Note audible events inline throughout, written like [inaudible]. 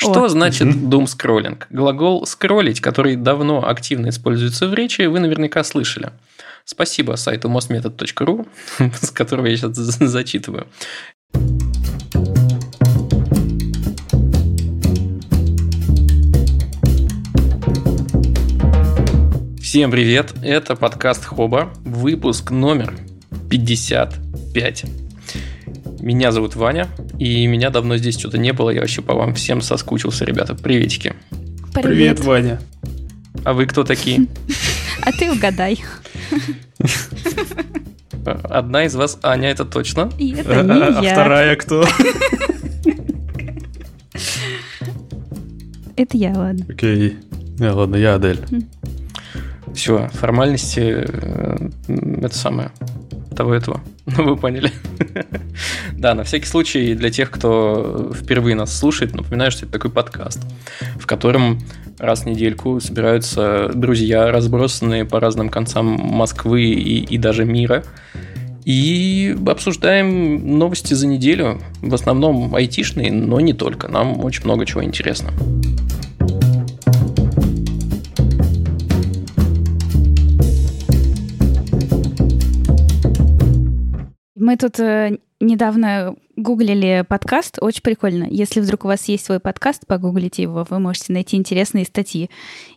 Что О. значит doom scrolling? Глагол скроллить, который давно активно используется в речи, вы наверняка слышали. Спасибо сайту mostmethod.ru, [laughs] с которого я сейчас зачитываю. Всем привет, это подкаст Хоба, выпуск номер 55. Меня зовут Ваня, и меня давно здесь что-то не было, я вообще по вам всем соскучился, ребята. Приветики. Привет, Привет Ваня. А вы кто такие? [laughs] А ты угадай. [laughs] Одна из вас Аня, это точно. И это не а, я. А вторая кто? [laughs] Это я, ладно. Окей. Не, ладно, я Адель. Все, формальности э, это самое того этого. [laughs] Ну, вы поняли. [laughs] да, на всякий случай, для тех, кто впервые нас слушает, напоминаю, что это такой подкаст, в котором раз в недельку собираются друзья, разбросанные по разным концам Москвы и, и даже мира, и обсуждаем новости за неделю, в основном айтишные, но не только. Нам очень много чего интересно. Мы тут э, недавно гуглили подкаст, очень прикольно. Если вдруг у вас есть свой подкаст, погуглите его, вы можете найти интересные статьи.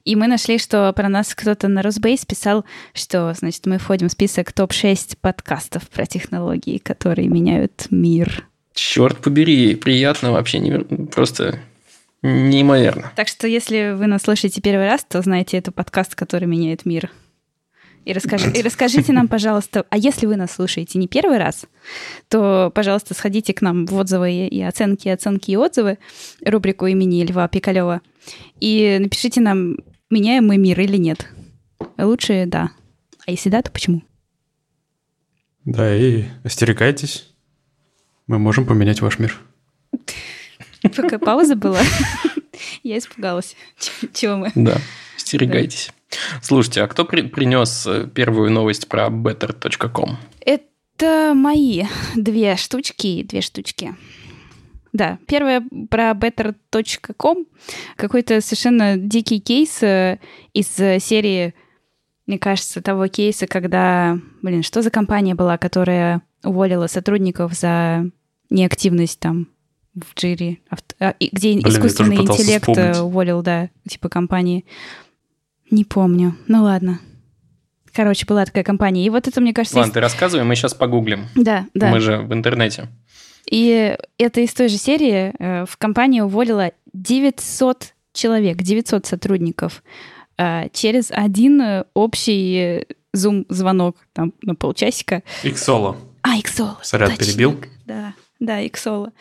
И мы нашли, что про нас кто-то на Росбейс писал, что, значит, мы входим в список топ-6 подкастов про технологии, которые меняют мир. Черт побери, приятно вообще, не, просто неимоверно. Так что, если вы нас слышите первый раз, то знаете, это подкаст, который меняет мир. И, расскажи, и расскажите нам, пожалуйста, а если вы нас слушаете не первый раз, то, пожалуйста, сходите к нам в отзывы и оценки, оценки и отзывы, рубрику имени Льва Пикалева, и напишите нам, меняем мы мир или нет. Лучше да. А если да, то почему? Да, и остерегайтесь. Мы можем поменять ваш мир. Пока пауза была, [laughs] я испугалась. Чего мы? Да, остерегайтесь. Слушайте, а кто при принес э, первую новость про better.com? Это мои две штучки, две штучки. Да, первая про better.com. Какой-то совершенно дикий кейс э, из серии, мне кажется, того кейса, когда... Блин, что за компания была, которая уволила сотрудников за неактивность там в джире, а, где Блин, искусственный интеллект э, вспомнить. уволил, да, типа компании. Не помню. Ну ладно. Короче, была такая компания. И вот это, мне кажется... Ладно, есть... ты рассказывай, мы сейчас погуглим. Да, да. Мы же в интернете. И это из той же серии. Э, в компании уволила 900 человек, 900 сотрудников э, через один э, общий зум-звонок там на полчасика. Иксола. А, Иксола. Сорян, перебил? Да, да, Иксола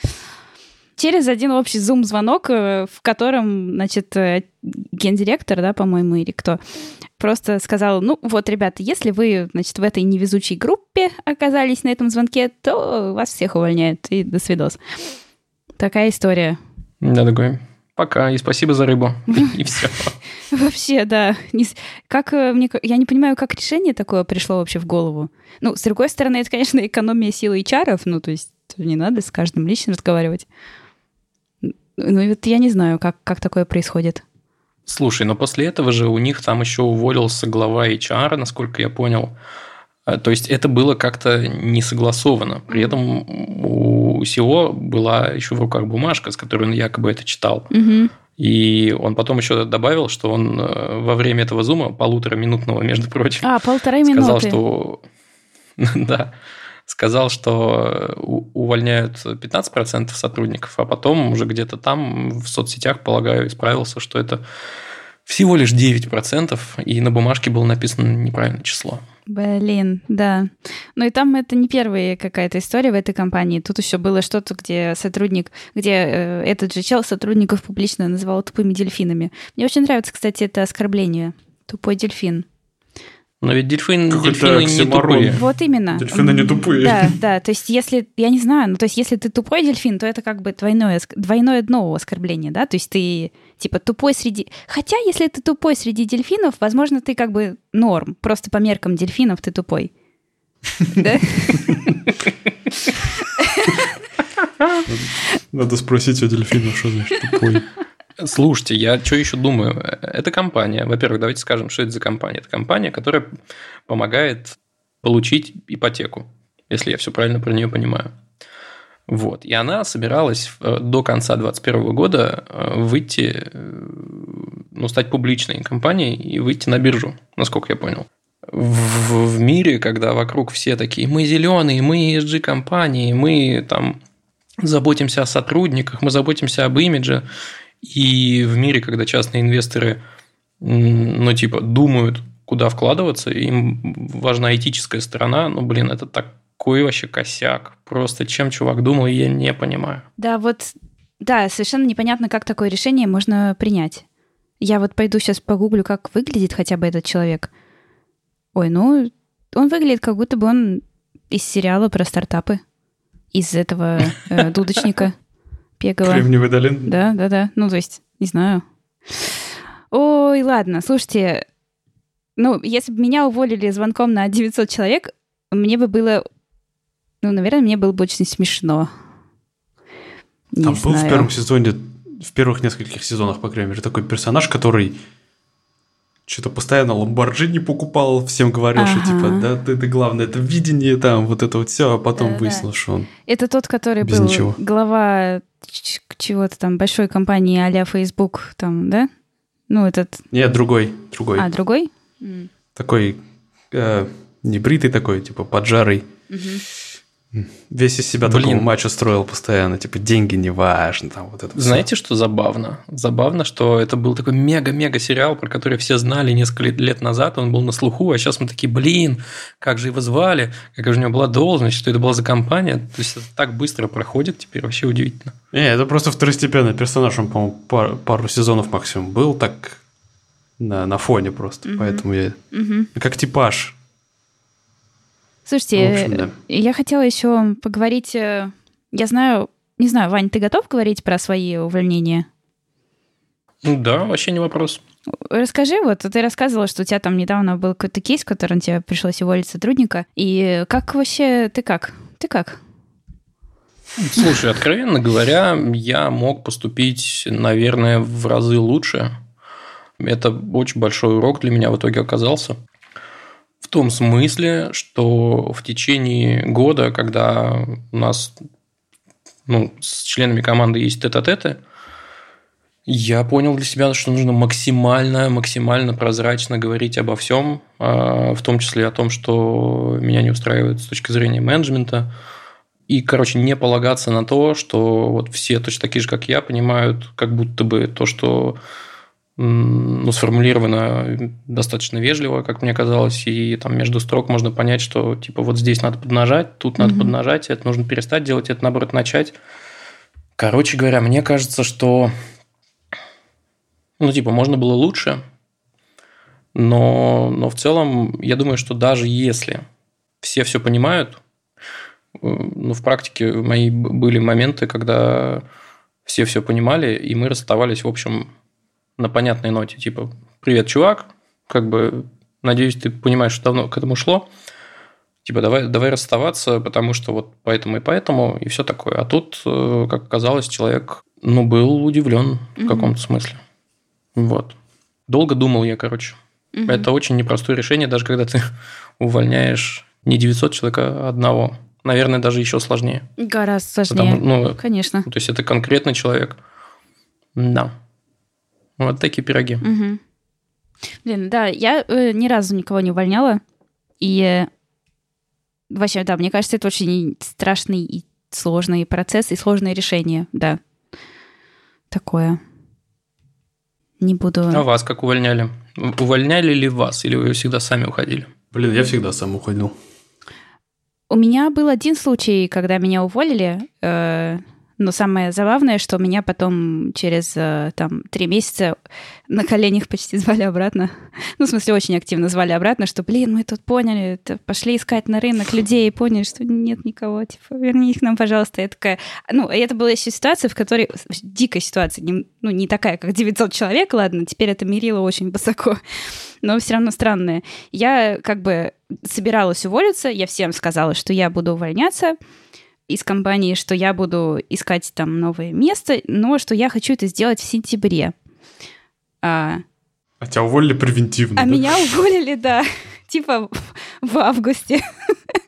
через один общий зум-звонок, э, в котором, значит, э, гендиректор, да, по-моему, или кто, просто сказал, ну вот, ребята, если вы, значит, в этой невезучей группе оказались на этом звонке, то вас всех увольняют, и до свидос. Такая история. Да, такой, пока, и спасибо за рыбу, [laughs] и все. Вообще, да. Как, э, мне, я не понимаю, как решение такое пришло вообще в голову. Ну, с другой стороны, это, конечно, экономия силы HR, ну, то есть не надо с каждым лично разговаривать. Ну, вот я не знаю, как, как такое происходит. Слушай, но после этого же у них там еще уволился глава HR, насколько я понял. А, то есть это было как-то не согласовано. При этом у SEO была еще в руках бумажка, с которой он якобы это читал. Угу. И он потом еще добавил, что он э, во время этого зума, полутораминутного, между прочим, а, полтора минуты. сказал, что... [laughs] да, сказал, что увольняют 15% сотрудников, а потом уже где-то там в соцсетях, полагаю, исправился, что это всего лишь 9%, и на бумажке было написано неправильное число. Блин, да. Ну и там это не первая какая-то история в этой компании. Тут еще было что-то, где сотрудник, где э, этот же чел сотрудников публично называл тупыми дельфинами. Мне очень нравится, кстати, это оскорбление. Тупой дельфин. Но ведь дельфин, дельфины не тупые. Вот именно. Дельфины не тупые. Да, да. То есть, если, я не знаю, ну, то есть, если ты тупой дельфин, то это как бы двойное, двойное дно оскорбления, да? То есть, ты типа тупой среди... Хотя, если ты тупой среди дельфинов, возможно, ты как бы норм. Просто по меркам дельфинов ты тупой. Да? Надо спросить у дельфина, что значит тупой. Слушайте, я что еще думаю? Это компания. Во-первых, давайте скажем, что это за компания. Это компания, которая помогает получить ипотеку, если я все правильно про нее понимаю. Вот. И она собиралась э, до конца 2021 года э, выйти, э, ну, стать публичной компанией и выйти на биржу, насколько я понял. В, в мире, когда вокруг все такие, мы зеленые, мы ESG-компании, мы там заботимся о сотрудниках, мы заботимся об имидже, и в мире, когда частные инвесторы, ну, типа, думают, куда вкладываться, им важна этическая сторона, ну, блин, это такой вообще косяк. Просто чем чувак думал, я не понимаю. Да, вот, да, совершенно непонятно, как такое решение можно принять. Я вот пойду сейчас погуглю, как выглядит хотя бы этот человек. Ой, ну, он выглядит, как будто бы он из сериала про стартапы. Из этого э, [laughs] дудочника Пегова. Кремниевый долин? Да, да, да. Ну, то есть, не знаю. Ой, ладно, слушайте, ну, если бы меня уволили звонком на 900 человек, мне бы было... Ну, наверное, мне было бы очень смешно. Не Там знаю. был в первом сезоне, в первых нескольких сезонах, по крайней мере, такой персонаж, который что-то постоянно Ламборджини покупал, всем говорил, ага. что типа, да, ты, ты главное, это видение, там, вот это вот все, а потом да, выяснилось, что он Это тот, который был ничего. глава чего-то там, большой компании а-ля Facebook, там, да? Ну, этот... Нет, другой, другой. А, другой? Такой э, небритый такой, типа поджарый. Угу. Весь из себя Блин. такого матча строил постоянно, типа деньги не важно, там вот это. Знаете, все. что забавно? Забавно, что это был такой мега-мега сериал, про который все знали несколько лет назад, он был на слуху, а сейчас мы такие, блин, как же его звали, какая же у него была должность, что это была за компания, то есть это так быстро проходит, теперь вообще удивительно. Не, это просто второстепенный персонаж, он, по-моему, пару, пару сезонов максимум был, так на, на фоне просто, угу. поэтому я угу. как типаж Слушайте, общем, да. я хотела еще поговорить. Э, я знаю, не знаю, Вань, ты готов говорить про свои увольнения? Ну да, вообще не вопрос. Расскажи, вот ты рассказывала, что у тебя там недавно был какой-то кейс, в котором тебе пришлось уволить сотрудника. И как вообще, ты как? Ты как? Слушай, откровенно говоря, я мог поступить, наверное, в разы лучше. Это очень большой урок для меня в итоге оказался том смысле, что в течение года, когда у нас ну, с членами команды есть тет-а-теты, я понял для себя, что нужно максимально, максимально прозрачно говорить обо всем, а, в том числе о том, что меня не устраивает с точки зрения менеджмента. И, короче, не полагаться на то, что вот все точно такие же, как я, понимают, как будто бы то, что ну, сформулировано достаточно вежливо, как мне казалось, и там между строк можно понять, что типа вот здесь надо поднажать, тут надо mm-hmm. поднажать, это нужно перестать делать, это наоборот начать. Короче говоря, мне кажется, что ну, типа, можно было лучше, но, но в целом я думаю, что даже если все все понимают, э, ну, в практике мои были моменты, когда все все понимали, и мы расставались, в общем, на понятной ноте, типа, привет, чувак, как бы, надеюсь, ты понимаешь, что давно к этому шло, типа, давай, давай расставаться, потому что вот поэтому и поэтому, и все такое. А тут, э, как оказалось, человек, ну, был удивлен в каком-то смысле. Вот. Долго думал я, короче. Это очень непростое решение, даже когда ты [laughs] увольняешь не 900 человек, а одного. Наверное, даже еще сложнее. Гораздо сложнее. Потому, ну, Конечно. То есть это конкретный человек. Да. Вот такие пироги. Угу. Блин, да, я э, ни разу никого не увольняла. И э, вообще, да, мне кажется, это очень страшный и сложный процесс и сложное решение, да. Такое. Не буду... А вас как увольняли? Увольняли ли вас, или вы всегда сами уходили? Блин, я всегда сам уходил. У меня был один случай, когда меня уволили. Э, но самое забавное, что меня потом через э, там три месяца на коленях почти [laughs] звали обратно. Ну, в смысле, очень активно звали обратно, что, блин, мы тут поняли, пошли искать на рынок людей и поняли, что нет никого, типа, верни их нам, пожалуйста. Я такая... Ну, это была еще ситуация, в которой... Дикая ситуация, не, ну, не такая, как 900 человек, ладно, теперь это мерило очень высоко, [laughs] но все равно странная. Я как бы собиралась уволиться, я всем сказала, что я буду увольняться, из компании, что я буду искать там новое место, но что я хочу это сделать в сентябре. А, а тебя уволили превентивно. А да? меня уволили, да, [laughs] типа в августе.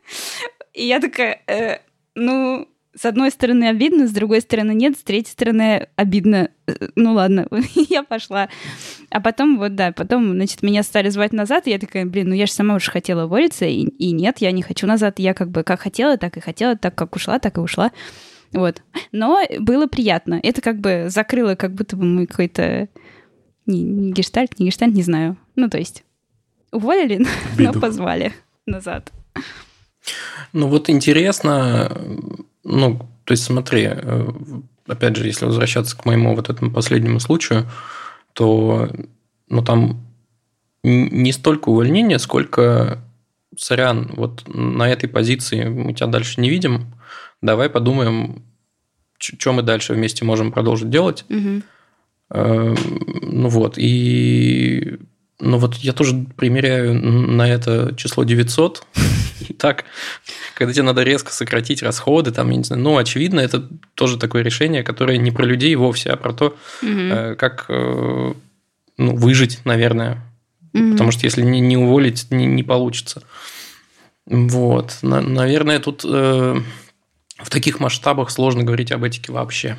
[laughs] И я такая, э, ну, с одной стороны обидно, с другой стороны нет, с третьей стороны обидно. Ну ладно, [laughs] я пошла. А потом, вот да, потом, значит, меня стали звать назад, и я такая, блин, ну я же сама уже хотела уволиться, и, и нет, я не хочу назад. Я как бы как хотела, так и хотела, так как ушла, так и ушла. Вот. Но было приятно. Это как бы закрыло как будто бы мы какой-то... Не, не гештальт, не гештальт, не знаю. Ну, то есть уволили, [laughs] но позвали назад. Ну вот интересно, ну, то есть смотри, э, опять же, если возвращаться к моему вот этому последнему случаю, то ну, там не столько увольнения, сколько сорян, вот на этой позиции мы тебя дальше не видим, давай подумаем, что мы дальше вместе можем продолжить делать. Угу. Ну вот, и ну вот я тоже примеряю на это число 900, и [laughs] так, когда тебе надо резко сократить расходы, там, я не знаю, ну, очевидно, это тоже такое решение, которое не про людей вовсе, а про то, угу. как э, ну, выжить, наверное. Угу. Потому что если не, не уволить, не, не получится. Вот. На, наверное, тут э, в таких масштабах сложно говорить об этике вообще.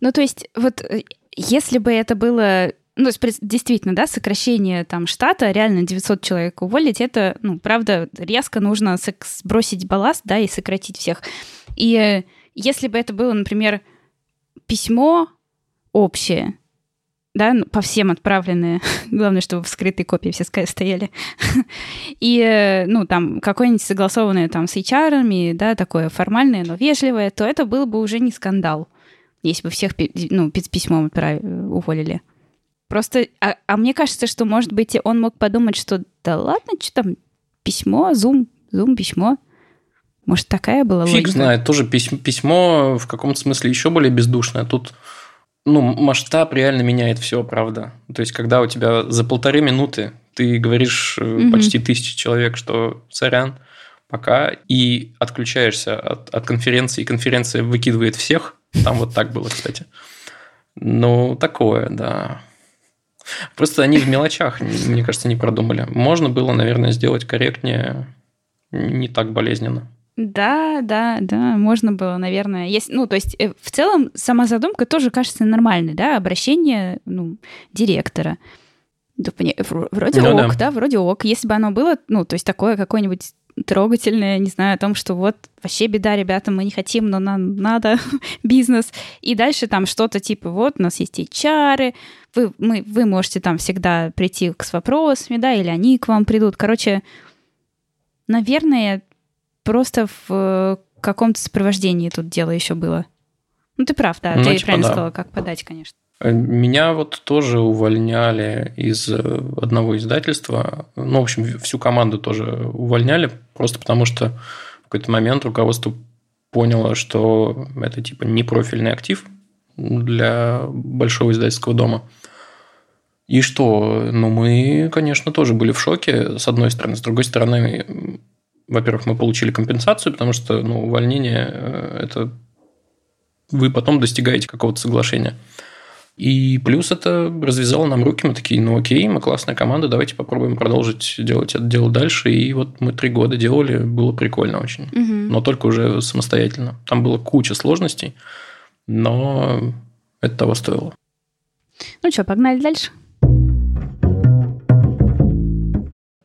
Ну, то есть, вот э, если бы это было ну, то есть, действительно, да, сокращение там штата, реально 900 человек уволить, это, ну, правда, резко нужно сбросить балласт, да, и сократить всех. И если бы это было, например, письмо общее, да, ну, по всем отправленные, [laughs] главное, чтобы в скрытой копии все стояли, [laughs] и, ну, там, какое-нибудь согласованное там с HR, да, такое формальное, но вежливое, то это был бы уже не скандал, если бы всех, ну, письмом уволили. Просто, а, а мне кажется, что, может быть, он мог подумать, что да ладно, что там, письмо, зум, зум, письмо. Может, такая была Фиг логика? знает, тоже письмо, письмо в каком-то смысле еще более бездушное. Тут ну, масштаб реально меняет все, правда. То есть, когда у тебя за полторы минуты ты говоришь mm-hmm. почти тысячи человек, что сорян, пока, и отключаешься от, от конференции, и конференция выкидывает всех. Там вот так было, кстати. Ну, такое, да. Просто они в мелочах, мне кажется, не продумали. Можно было, наверное, сделать корректнее, не так болезненно. Да, да, да, можно было, наверное. Есть, ну, то есть, э, в целом, сама задумка тоже кажется нормальной, да, обращение, ну, директора. Вроде ну, ок, да. да, вроде ок. Если бы оно было, ну, то есть такое какое-нибудь трогательное, не знаю, о том, что вот вообще беда, ребята, мы не хотим, но нам надо [laughs] бизнес. И дальше там что-то типа, вот у нас есть HR, вы, мы, вы можете там всегда прийти с вопросами, да, или они к вам придут. Короче, наверное, просто в каком-то сопровождении тут дело еще было. Ну, ты прав, да, ну, ты типа правильно да. сказала, как подать, конечно. Меня вот тоже увольняли из э, одного издательства. Ну, в общем, всю команду тоже увольняли, просто потому что в какой-то момент руководство поняло, что это типа не профильный актив для большого издательского дома. И что? Ну, мы, конечно, тоже были в шоке, с одной стороны. С другой стороны, во-первых, мы получили компенсацию, потому что ну, увольнение э, – это вы потом достигаете какого-то соглашения. И плюс это развязало нам руки, мы такие, ну окей, мы классная команда, давайте попробуем продолжить делать это дело дальше. И вот мы три года делали, было прикольно очень. Угу. Но только уже самостоятельно. Там было куча сложностей, но это того стоило. Ну что, погнали дальше?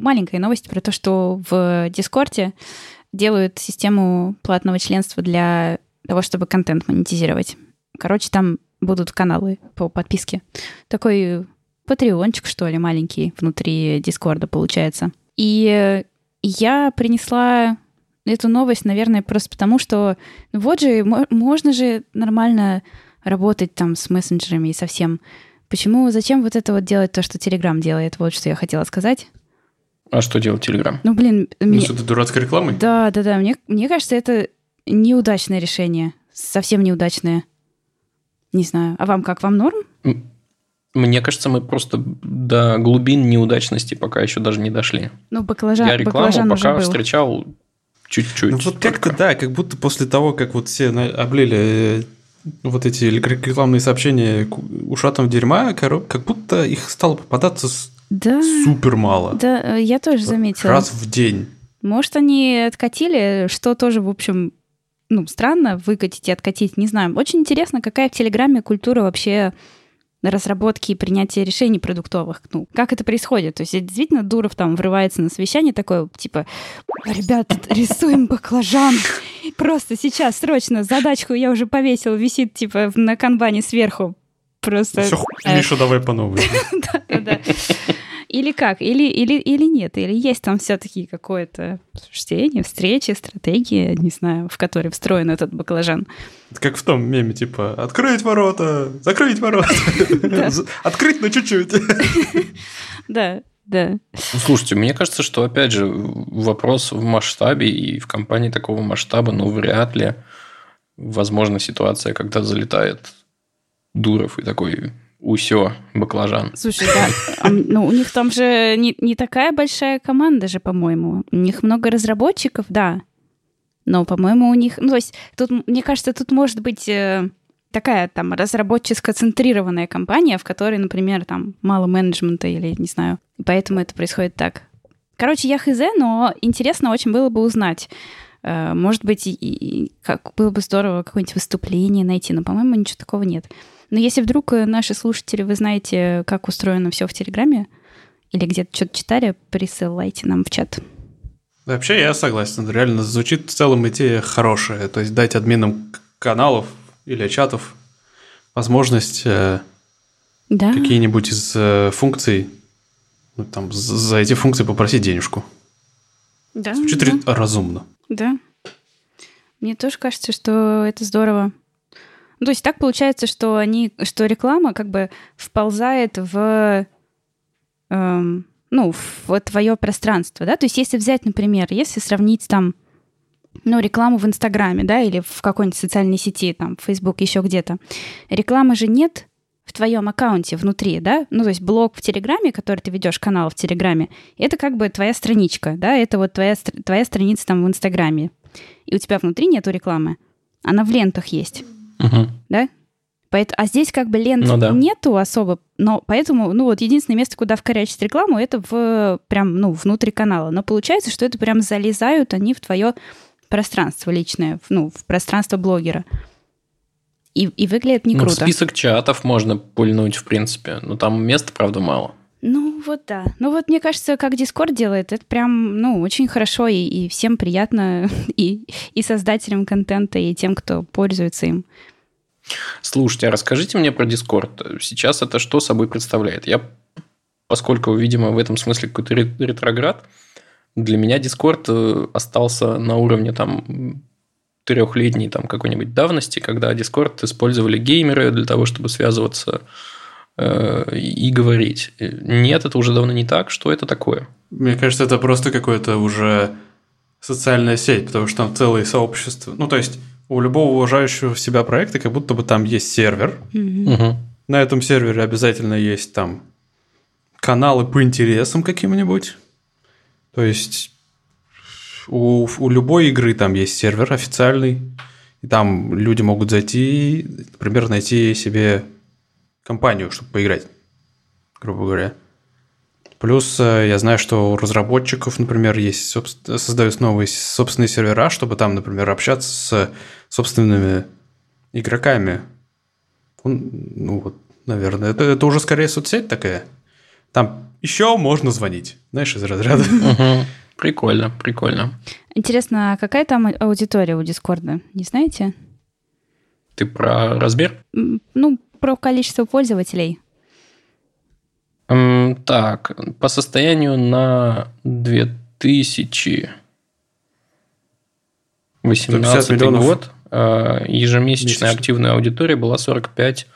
Маленькая новость про то, что в Дискорде делают систему платного членства для того, чтобы контент монетизировать. Короче, там будут каналы по подписке. Такой патреончик, что ли, маленький внутри Дискорда получается. И я принесла эту новость, наверное, просто потому, что ну вот же, можно же нормально работать там с мессенджерами и со всем. Почему, зачем вот это вот делать то, что Телеграм делает? Вот что я хотела сказать. А что делает Телеграм? Ну, блин... Ну, мне... что, это дурацкая реклама? Да, да, да. Мне, мне кажется, это неудачное решение. Совсем неудачное. Не знаю. А вам как? Вам норм? Мне кажется, мы просто до глубин неудачности пока еще даже не дошли. Ну, баклажан, Я рекламу пока встречал Чуть-чуть. Ну, вот как-то, да, как будто после того, как вот все облили э, вот эти рекламные сообщения ушатом дерьма, как будто их стало попадаться да, супер мало. Да, э, я тоже заметила. Раз в день. Может, они откатили, что тоже, в общем, ну, странно выкатить и откатить, не знаю. Очень интересно, какая в Телеграме культура вообще разработки и принятия решений продуктовых. Ну, как это происходит? То есть действительно Дуров там врывается на совещание такое, типа, ребята, рисуем баклажан. [laughs] Просто сейчас срочно задачку я уже повесил, висит типа на канбане сверху. Просто... Все, Миша, давай по новой. [laughs] Да-да-да. Или как? Или, или, или нет? Или есть там все-таки какое-то обсуждение, встречи, стратегии, не знаю, в которой встроен этот баклажан? как в том меме, типа, открыть ворота, закрыть ворота, [laughs] открыть, но чуть-чуть. [laughs] Да, да. Ну, слушайте, мне кажется, что, опять же, вопрос в масштабе и в компании такого масштаба, ну, вряд ли возможна ситуация, когда залетает Дуров и такой, Усё, баклажан. Слушай, да, а, ну у них там же не, не такая большая команда же, по-моему. У них много разработчиков, да. Но, по-моему, у них... Ну, то есть, тут, мне кажется, тут может быть э, такая там разработческо-центрированная компания, в которой, например, там мало менеджмента или, не знаю, поэтому это происходит так. Короче, я хз, но интересно очень было бы узнать. Э, может быть, и, и как было бы здорово какое-нибудь выступление найти, но, по-моему, ничего такого нет. Но если вдруг э, наши слушатели, вы знаете, как устроено все в Телеграме, или где-то что-то читали, присылайте нам в чат. Вообще я согласен, реально звучит в целом идея хорошая. То есть дать админам каналов или чатов возможность э, да. какие-нибудь из э, функций, ну, там, за эти функции попросить денежку. Да. Звучит да. разумно. Да. Мне тоже кажется, что это здорово. Ну, то есть так получается, что они, что реклама как бы вползает в, эм, ну, в твое пространство, да. То есть если взять, например, если сравнить там, ну, рекламу в Инстаграме, да, или в какой-нибудь социальной сети, там, Facebook, еще где-то, рекламы же нет в твоем аккаунте внутри, да, ну, то есть блог в Телеграме, который ты ведешь, канал в Телеграме, это как бы твоя страничка, да, это вот твоя, твоя страница там в Инстаграме, и у тебя внутри нету рекламы, она в лентах есть. Угу. Да? Поэтому, а здесь как бы лент ну, да. нету особо, но поэтому, ну вот единственное место, куда вкорячить рекламу, это в прям, ну, внутри канала. Но получается, что это прям залезают они в твое пространство личное, ну, в пространство блогера. И, и выглядит не ну, круто. список чатов можно пульнуть, в принципе, но там места, правда, мало. Ну вот да. Ну вот мне кажется, как Discord делает, это прям, ну, очень хорошо и, и всем приятно, [laughs] и, и создателям контента, и тем, кто пользуется им. Слушайте, а расскажите мне про Discord. Сейчас это что собой представляет? Я, поскольку, видимо, в этом смысле какой-то ретроград, для меня Discord э, остался на уровне там трехлетней там какой-нибудь давности, когда Discord использовали геймеры для того, чтобы связываться и говорить. Нет, это уже давно не так. Что это такое? Мне кажется, это просто какое-то уже социальная сеть, потому что там целые сообщества. Ну, то есть у любого уважающего себя проекта как будто бы там есть сервер. Mm-hmm. На этом сервере обязательно есть там каналы по интересам каким-нибудь. То есть у, у любой игры там есть сервер официальный, и там люди могут зайти, например, найти себе компанию, чтобы поиграть, грубо говоря. Плюс э, я знаю, что у разработчиков, например, есть создают новые собственные сервера, чтобы там, например, общаться с собственными игроками. Ну вот, наверное, это, это уже скорее соцсеть такая. Там еще можно звонить, знаешь, из разряда. Прикольно, прикольно. Интересно, а какая там аудитория у Дискорда? Не знаете? Ты про размер? Ну, про количество пользователей. Так, по состоянию на 2018 год а, ежемесячная Месячно. активная аудитория была 45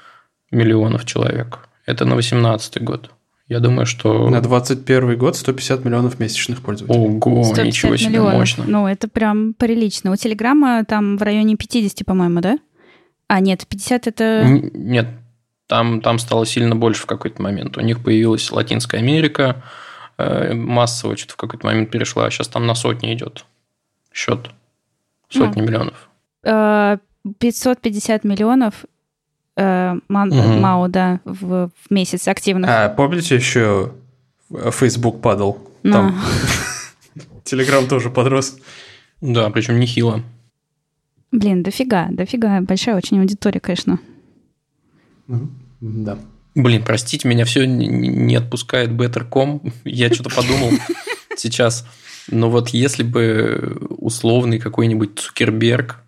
миллионов человек. Это на 2018 год. Я думаю, что... На 21 год 150 миллионов месячных пользователей. Ого, ничего себе, миллионов. мощно. Ну, это прям прилично. У Телеграма там в районе 50, по-моему, да? А, нет, 50 это... Нет, там, там стало сильно больше в какой-то момент. У них появилась Латинская Америка, э, массово что-то в какой-то момент перешла, а сейчас там на сотни идет. счет? Сотни ну, миллионов. 550 миллионов э, ман, угу. МАУ, да, в, в месяц активных. А помните еще Facebook падал? Ну. Там [laughs] Телеграм тоже подрос. Да, причем нехило. Блин, дофига, дофига. Большая очень аудитория, конечно. Да. Блин, простите, меня все не отпускает Better.com. [laughs] Я что-то подумал [laughs] сейчас. Но вот если бы условный какой-нибудь Цукерберг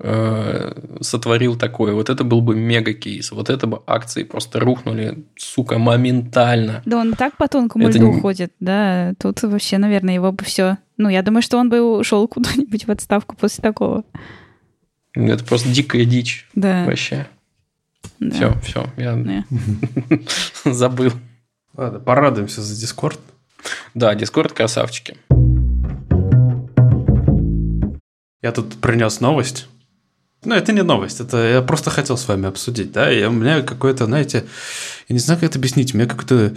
э, сотворил такое, вот это был бы мега-кейс. Вот это бы акции просто рухнули, сука, моментально. Да он так по тонкому это льду не... уходит, да. Тут вообще, наверное, его бы все... Ну, я думаю, что он бы ушел куда-нибудь в отставку после такого. Это просто дикая дичь. Да. Вообще. Да. Все, все, я [laughs] забыл. Ладно, порадуемся за Дискорд. Да, Дискорд красавчики. Я тут принес новость. Ну, это не новость, это я просто хотел с вами обсудить, да, и у меня какой-то, знаете, я не знаю, как это объяснить, у меня какой-то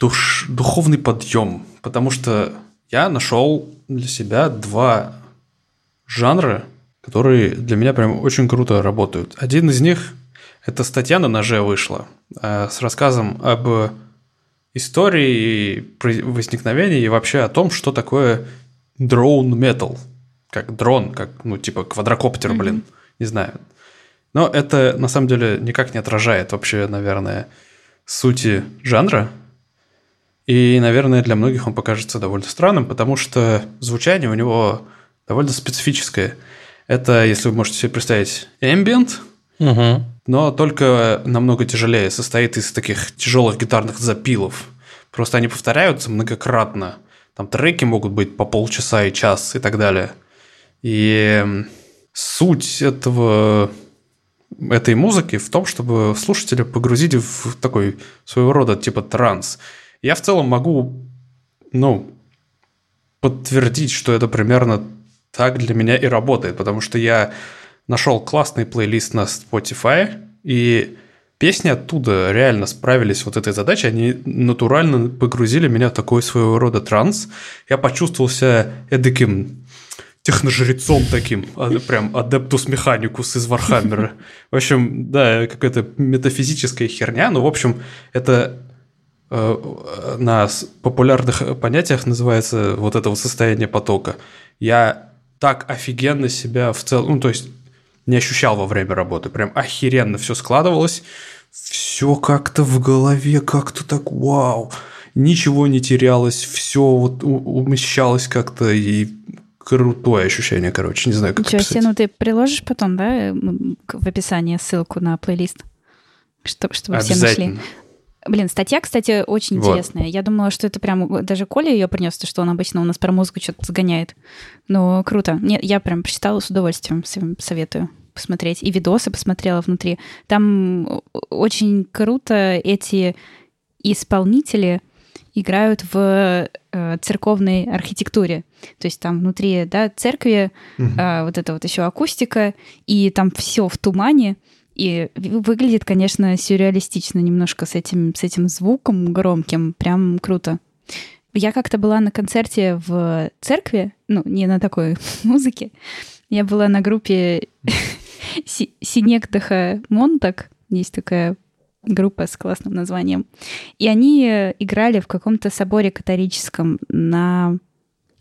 душ, духовный подъем, потому что я нашел для себя два жанра, которые для меня прям очень круто работают. Один из них – это статья на ноже вышла э, с рассказом об истории возникновения и вообще о том, что такое metal, как дрон, как, ну, типа квадрокоптер, mm-hmm. блин, не знаю. Но это, на самом деле, никак не отражает вообще, наверное, сути жанра. И, наверное, для многих он покажется довольно странным, потому что звучание у него довольно специфическое – это, если вы можете себе представить, ambient, угу. но только намного тяжелее, состоит из таких тяжелых гитарных запилов. Просто они повторяются многократно. Там треки могут быть по полчаса и час и так далее. И суть этого этой музыки в том, чтобы слушателя погрузить в такой своего рода типа транс. Я в целом могу, ну, подтвердить, что это примерно так для меня и работает, потому что я нашел классный плейлист на Spotify, и песни оттуда реально справились вот этой задачей, они натурально погрузили меня в такой своего рода транс. Я почувствовал себя эдаким техножрецом таким, а, прям Adeptus Mechanicus из Вархаммера. В общем, да, какая-то метафизическая херня, но, в общем, это э, на популярных понятиях называется вот это вот состояние потока. Я так офигенно себя в целом, ну, то есть не ощущал во время работы. Прям охеренно все складывалось. Все как-то в голове, как-то так вау. Ничего не терялось, все вот умещалось как-то и крутое ощущение, короче, не знаю, как Ничего себе, ну ты приложишь потом, да, в описании ссылку на плейлист, чтобы, чтобы все нашли. Блин, статья, кстати, очень вот. интересная. Я думала, что это прям даже Коля ее принес, то что он обычно у нас про музыку что-то загоняет. Ну, круто. Нет, я прям прочитала с удовольствием, советую посмотреть. И видосы посмотрела внутри. Там очень круто эти исполнители играют в э, церковной архитектуре. То есть там внутри да, церкви угу. э, вот это вот еще акустика, и там все в тумане. И выглядит, конечно, сюрреалистично немножко с этим, с этим звуком громким. Прям круто. Я как-то была на концерте в церкви, ну, не на такой [laughs] музыке. Я была на группе [laughs] Синектаха Монтак. Есть такая группа с классным названием. И они играли в каком-то соборе католическом на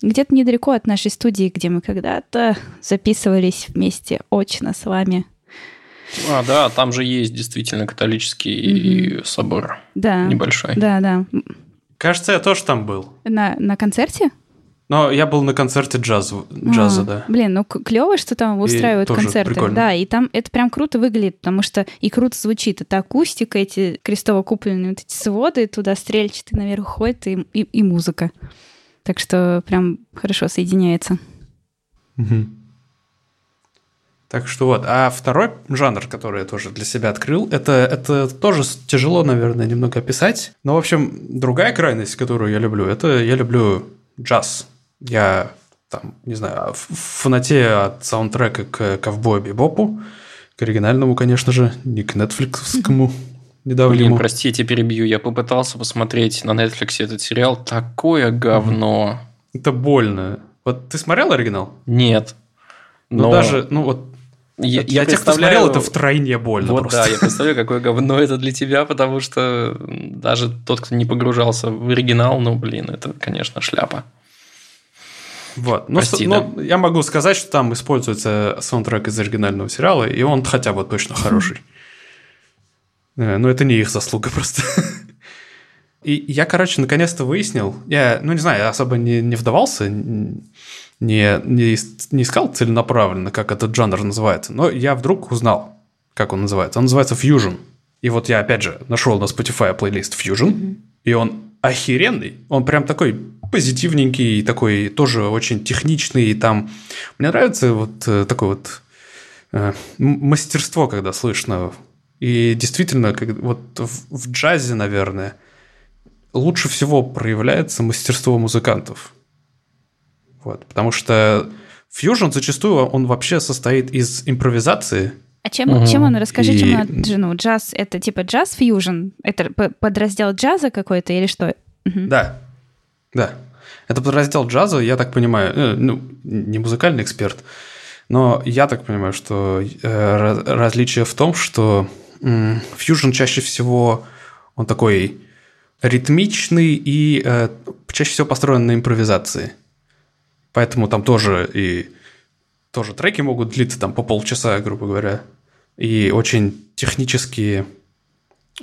где-то недалеко от нашей студии, где мы когда-то записывались вместе очно с вами. А, да, там же есть действительно католический угу. собор. Да. Небольшой. Да, да. Кажется, я тоже там был. На, на концерте? Но я был на концерте джаза, джаза а, да. Блин, ну клево, что там устраивают и концерты. Прикольно. Да, и там это прям круто выглядит, потому что и круто звучит. Это акустика, эти крестово-купленные вот эти своды, туда стрельчатые наверх ходят, и, и, и музыка. Так что прям хорошо соединяется. Угу. Так что вот. А второй жанр, который я тоже для себя открыл, это, это тоже тяжело, наверное, немного описать. Но, в общем, другая крайность, которую я люблю, это я люблю джаз. Я там, не знаю, фанате от саундтрека к ковбою Бибопу, к оригинальному, конечно же, не к нетфликсовскому [laughs] недавнему. Блин, прости, я тебя перебью. Я попытался посмотреть на Netflix этот сериал. Такое говно. Это больно. Вот ты смотрел оригинал? Нет. Ну, но... Ну, даже, ну вот я, я, я тех, кто смотрел, это втройне больно вот просто. да, я представляю, какое говно [laughs] это для тебя, потому что даже тот, кто не погружался в оригинал, ну, блин, это, конечно, шляпа. Вот. Ну, Прости, но, да? я могу сказать, что там используется саундтрек из оригинального сериала, и он хотя бы точно [laughs] хороший. Э, но это не их заслуга [laughs] просто. И я, короче, наконец-то выяснил, я, ну, не знаю, я особо не, не вдавался, не, не, не искал целенаправленно, как этот жанр называется, но я вдруг узнал, как он называется. Он называется Fusion. И вот я, опять же, нашел на Spotify плейлист Fusion, mm-hmm. и он охеренный. Он прям такой позитивненький, такой тоже очень техничный. И там мне нравится вот э, такое вот э, мастерство, когда слышно. И действительно, как, вот в, в джазе, наверное, лучше всего проявляется мастерство музыкантов. Вот, потому что фьюжн зачастую он вообще состоит из импровизации. А чем, угу. чем он? Расскажи, и... чем он, ну, джаз, это типа джаз фьюжн? Это подраздел джаза какой-то или что? Угу. Да, да. Это подраздел джаза, я так понимаю, э, ну, не музыкальный эксперт, но я так понимаю, что э, различие в том, что фьюжн чаще всего он такой ритмичный и э, чаще всего построен на импровизации. Поэтому там тоже и тоже треки могут длиться там по полчаса, грубо говоря. И очень технические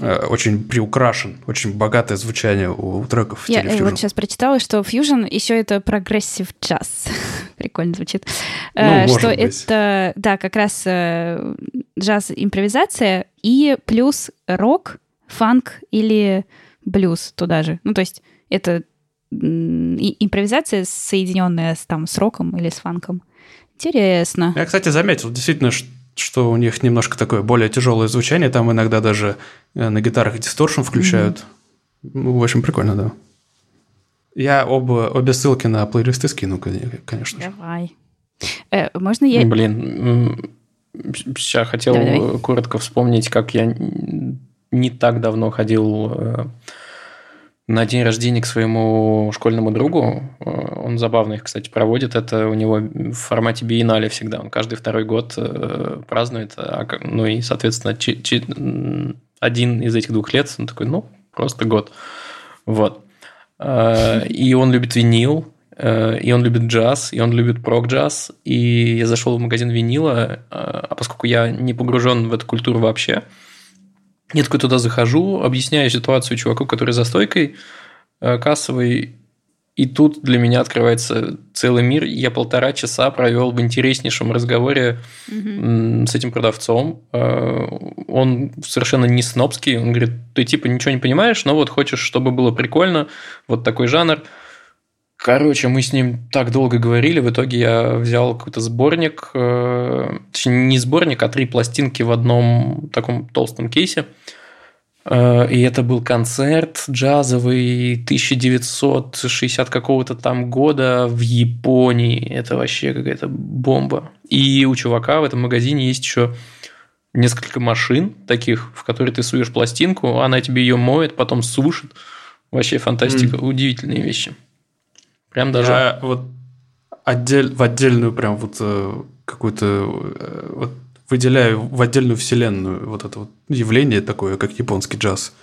Э, очень приукрашен, очень богатое звучание у, треков. Я э, вот сейчас прочитала, что Fusion еще это progressive джаз. [laughs] Прикольно звучит. Ну, э, что быть. это, да, как раз джаз-импровизация и плюс рок, фанк или блюз туда же. Ну, то есть это импровизация, соединенная с, там, с роком или с фанком. Интересно. Я, кстати, заметил, действительно, что у них немножко такое более тяжелое звучание, там иногда даже э, на гитарах дисторшн включают. Mm-hmm. Ну, в общем, прикольно, да. Я оба, обе ссылки на плейлисты скину, конечно же. Давай. Э, можно я... Блин, сейчас хотел давай, давай. коротко вспомнить, как я не так давно ходил э, на день рождения к своему школьному другу. Э, он забавно их, кстати, проводит. Это у него в формате биеннале всегда. Он каждый второй год э, празднует. А ну и, соответственно, один из этих двух лет, он такой, ну, просто год. Вот. Э, и он любит винил, и он любит джаз, и он любит прок-джаз. И я зашел в магазин винила, а поскольку я не погружен в эту культуру вообще, я такой туда захожу, объясняю ситуацию чуваку, который за стойкой э, кассовой, и тут для меня открывается целый мир. Я полтора часа провел в интереснейшем разговоре mm с этим продавцом. Э, он совершенно не снобский. Он говорит, ты типа ничего не понимаешь, но вот хочешь, чтобы было прикольно, вот такой жанр – Короче, мы с ним так долго говорили, в итоге я взял какой-то сборник, э, точнее, не сборник, а три пластинки в одном таком толстом кейсе. Э, и это был концерт джазовый 1960 какого-то там года в Японии. Это вообще какая-то бомба. И у чувака в этом магазине есть еще несколько машин таких, в которые ты суешь пластинку, она тебе ее моет, потом сушит. Вообще фантастика, mm. удивительные вещи. Прям даже... Я вот отдель, в отдельную прям вот э, какую-то... Э, вот выделяю в отдельную вселенную вот это вот явление такое, как японский джаз.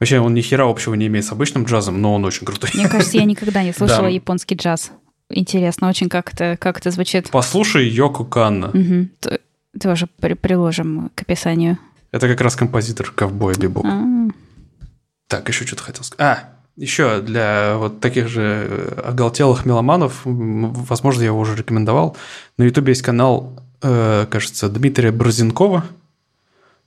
Вообще, он ни хера общего не имеет с обычным джазом, но он очень крутой. Мне кажется, я никогда не [laughs] слышала японский джаз. Интересно очень, как это, как это звучит. Послушай Йоко Канна. Угу. Тоже при, приложим к описанию. Это как раз композитор ковбоя Бибоп. А-а-а. Так, еще что-то хотел сказать. А, еще для вот таких же э, оголтелых меломанов, возможно, я его уже рекомендовал, на Ютубе есть канал, э, кажется, Дмитрия Борзенкова,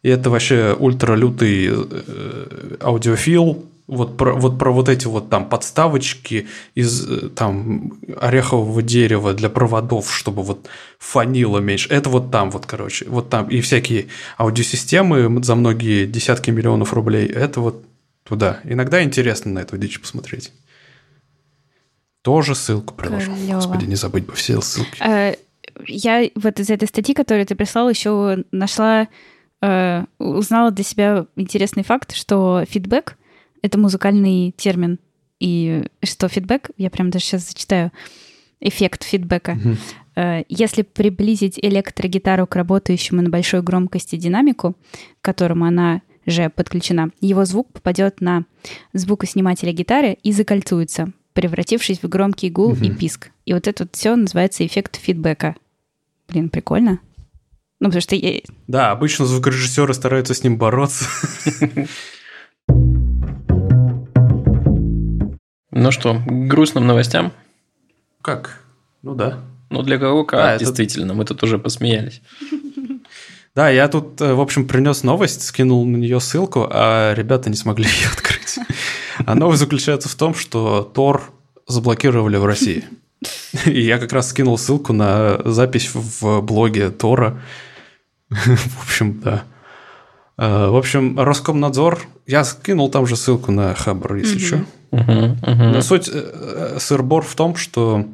и это вообще ультралютый э, аудиофил, вот про, вот про вот эти вот там подставочки из там орехового дерева для проводов, чтобы вот фанило меньше. Это вот там вот, короче, вот там и всякие аудиосистемы за многие десятки миллионов рублей. Это вот туда. Иногда интересно на эту дичь посмотреть. Тоже ссылку приложу. Клево. Господи, не забыть бы все ссылки. Э, я вот из этой статьи, которую ты прислал, еще нашла, э, узнала для себя интересный факт, что фидбэк — это музыкальный термин. И что фидбэк, я прям даже сейчас зачитаю, эффект фидбэка. Угу. Если приблизить электрогитару к работающему на большой громкости динамику, к которому она же подключена, его звук попадет на звукоснимателя гитары и закольцуется, превратившись в громкий гул угу. и писк. И вот это вот все называется эффект фидбэка. Блин, прикольно. Ну, потому что я... Да, обычно звукорежиссеры стараются с ним бороться. [laughs] Ну что, грустным новостям? Как? Ну да. Ну для кого как, да, действительно, это... мы тут уже посмеялись. Да, я тут, э, в общем, принес новость, скинул на нее ссылку, а ребята не смогли [laughs] ее открыть. А новость заключается в том, что Тор заблокировали в России. И я как раз скинул ссылку на запись в блоге Тора. [laughs] В общем, да. Э, в общем, Роскомнадзор, я скинул там же ссылку на Хабр, если что. Но суть э, сырбор в том, что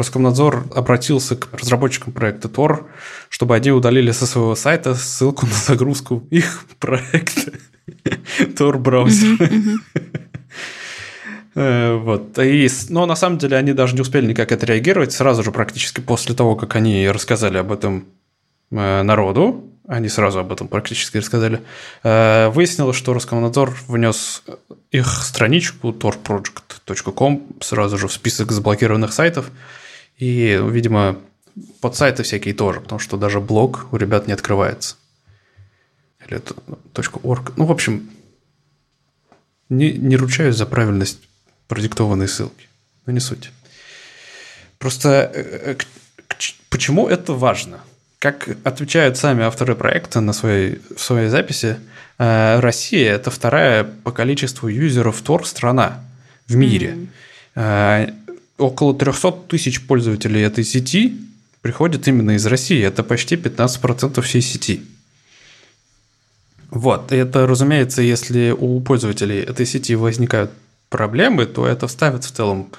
Роскомнадзор обратился к разработчикам проекта Tor, чтобы они удалили со своего сайта ссылку на загрузку их [laughs] проекта [laughs] Tor браузер. Э, вот. И, но на самом деле они даже не успели никак отреагировать. Сразу же, практически после того, как они рассказали об этом э, народу, они сразу об этом практически рассказали, э, выяснилось, что Роскомнадзор внес их страничку torproject.com сразу же в список заблокированных сайтов, и, видимо, под сайты всякие тоже, потому что даже блог у ребят не открывается. Или это .org. Ну, в общем, не, не ручаюсь за правильность продиктованной ссылки. Но не суть. Просто э, почему это важно? Как отвечают сами авторы проекта на своей, в своей записи, э, Россия – это вторая по количеству юзеров Tor страна в мире. Mm-hmm. Около 300 тысяч пользователей этой сети приходят именно из России. Это почти 15% всей сети. Вот, и это, разумеется, если у пользователей этой сети возникают проблемы, то это ставит в целом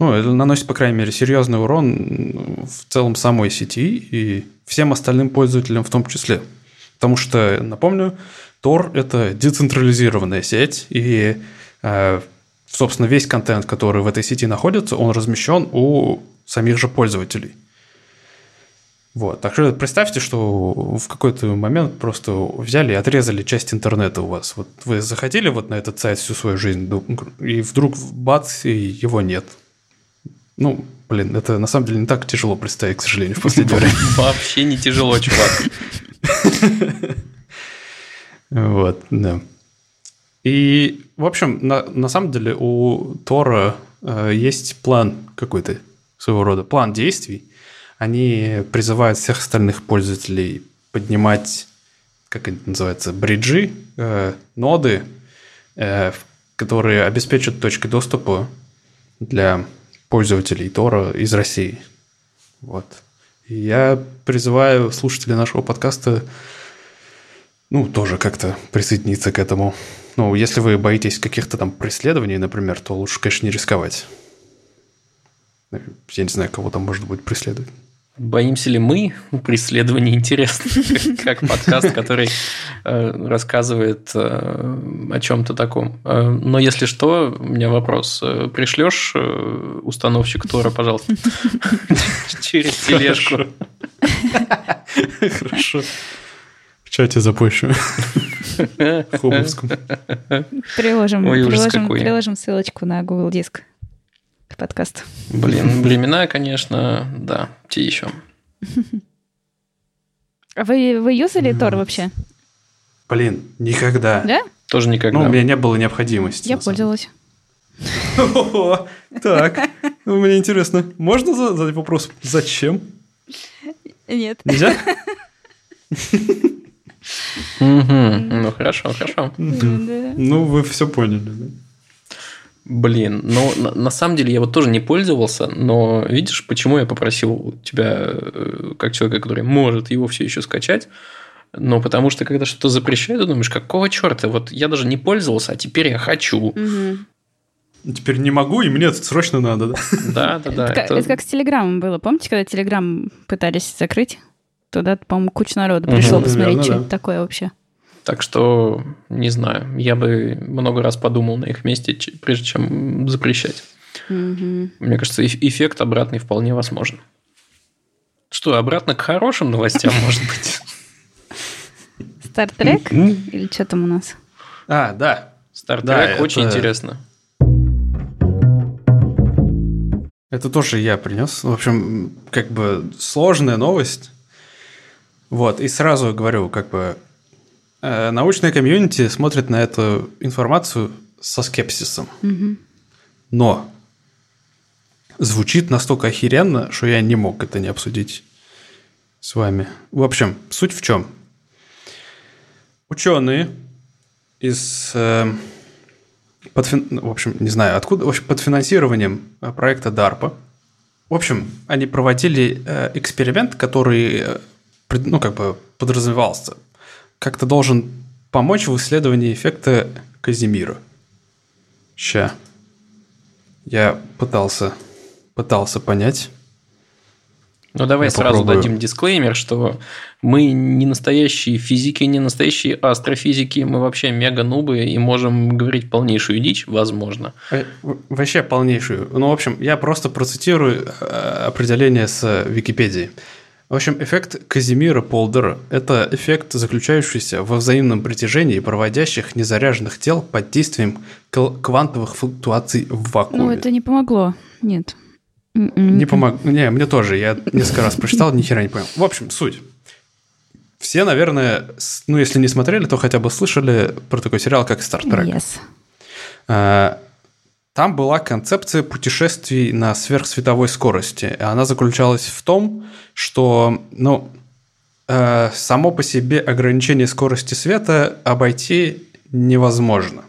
ну, это наносит, по крайней мере, серьезный урон в целом самой сети и всем остальным пользователям в том числе. Потому что, напомню, Tor – это децентрализированная сеть, и, э, собственно, весь контент, который в этой сети находится, он размещен у самих же пользователей. Вот. Так что представьте, что в какой-то момент просто взяли и отрезали часть интернета у вас. Вот вы заходили вот на этот сайт всю свою жизнь, и вдруг бац, и его нет. Ну, блин, это на самом деле не так тяжело представить, к сожалению, в последнее время. [laughs] Вообще не тяжело, чувак. [laughs] Вот, да. И, в общем, на, на самом деле у Тора э, есть план какой-то своего рода, план действий. Они призывают всех остальных пользователей поднимать, как это называется, бриджи, э, ноды, э, которые обеспечат точкой доступа для пользователей Тора из России. Вот. И я призываю слушателей нашего подкаста, ну, тоже как-то присоединиться к этому. Ну, если вы боитесь каких-то там преследований, например, то лучше, конечно, не рисковать. Я не знаю, кого там может быть преследовать. Боимся ли мы преследования интересно, [laughs] как подкаст, который э, рассказывает э, о чем-то таком. Э, но если что, у меня вопрос. Пришлешь установщик Тора, пожалуйста, [laughs] через тележку? Хорошо. В чате запущу. [laughs] Хобовском. Приложим, приложим, приложим ссылочку на Google Диск подкаст. Блин, [laughs] времена, конечно, да, те еще. А вы, вы юзали Тор вообще? Блин, никогда. Да? Тоже никогда. Ну, у меня не было необходимости. Я пользовалась. [laughs] Так, ну, мне интересно, можно задать вопрос, зачем? Нет. Нельзя? Ну, хорошо, хорошо. Ну, вы все поняли, да? Блин, ну на, на самом деле я вот тоже не пользовался, но видишь, почему я попросил тебя, э, как человека, который может его все еще скачать, ну, потому что когда что-то запрещают, ты думаешь, какого черта? Вот я даже не пользовался, а теперь я хочу. Угу. Теперь не могу, и мне это срочно надо, да? Да, да, да. Это, это как с Телеграмом было. Помните, когда Телеграм пытались закрыть? Туда, по-моему, куча народу пришло посмотреть, что это такое вообще. Так что, не знаю, я бы много раз подумал на их месте, прежде чем запрещать. Угу. Мне кажется, эффект обратный вполне возможен. Что, обратно к хорошим новостям, [laughs] может быть? Стартрек? Или что там у нас? А, да. Стартрек да, очень это... интересно. Это тоже я принес. В общем, как бы сложная новость. Вот, и сразу говорю, как бы э, научная комьюнити смотрит на эту информацию со скепсисом. Угу. Но звучит настолько охеренно, что я не мог это не обсудить с вами. В общем, суть в чем? Ученые из э, подфин... в общем, не знаю откуда, в общем, под финансированием э, проекта DARPA. В общем, они проводили э, эксперимент, который, э, ну, как бы подразумевался, как-то должен помочь в исследовании эффекта Казимира. Ща. Я пытался, пытался понять. Ну, давай Я сразу попробую. дадим дисклеймер, что мы не настоящие физики, не настоящие астрофизики, мы вообще мега-нубы и можем говорить полнейшую дичь, возможно. Э, вообще полнейшую. Ну, в общем, я просто процитирую э, определение с Википедии. В общем, эффект Казимира Полдера – это эффект, заключающийся во взаимном притяжении проводящих незаряженных тел под действием квантовых флуктуаций в вакууме. Ну, это не помогло. Нет. М-м. Не помог. Не, мне тоже. Я несколько раз прочитал, ни хера не понял. В общем, суть. Все, наверное, ну, если не смотрели, то хотя бы слышали про такой сериал, как Star Trek. Yes. Там была концепция путешествий на сверхсветовой скорости. Она заключалась в том, что, ну, э, само по себе ограничение скорости света обойти невозможно.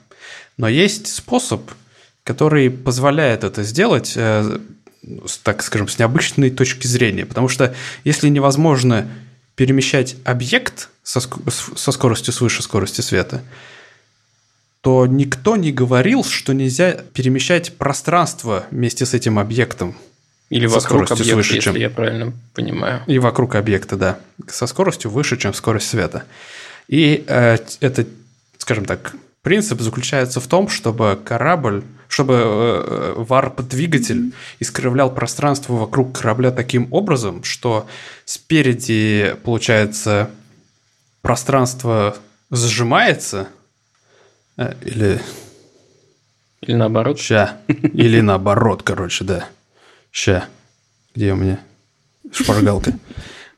Но есть способ, который позволяет это сделать э, так скажем, с необычной точки зрения. Потому что если невозможно перемещать объект со, со скоростью свыше скорости света, то никто не говорил, что нельзя перемещать пространство вместе с этим объектом. Или вокруг объекта, свыше, если чем... я правильно понимаю. И вокруг объекта, да. Со скоростью выше, чем скорость света. И э, это, скажем так, принцип заключается в том, чтобы корабль чтобы э, варп-двигатель искривлял пространство вокруг корабля таким образом, что спереди, получается, пространство сжимается, э, или... Или наоборот. Ща. Или наоборот, короче, да. Ща. Где у меня шпаргалка?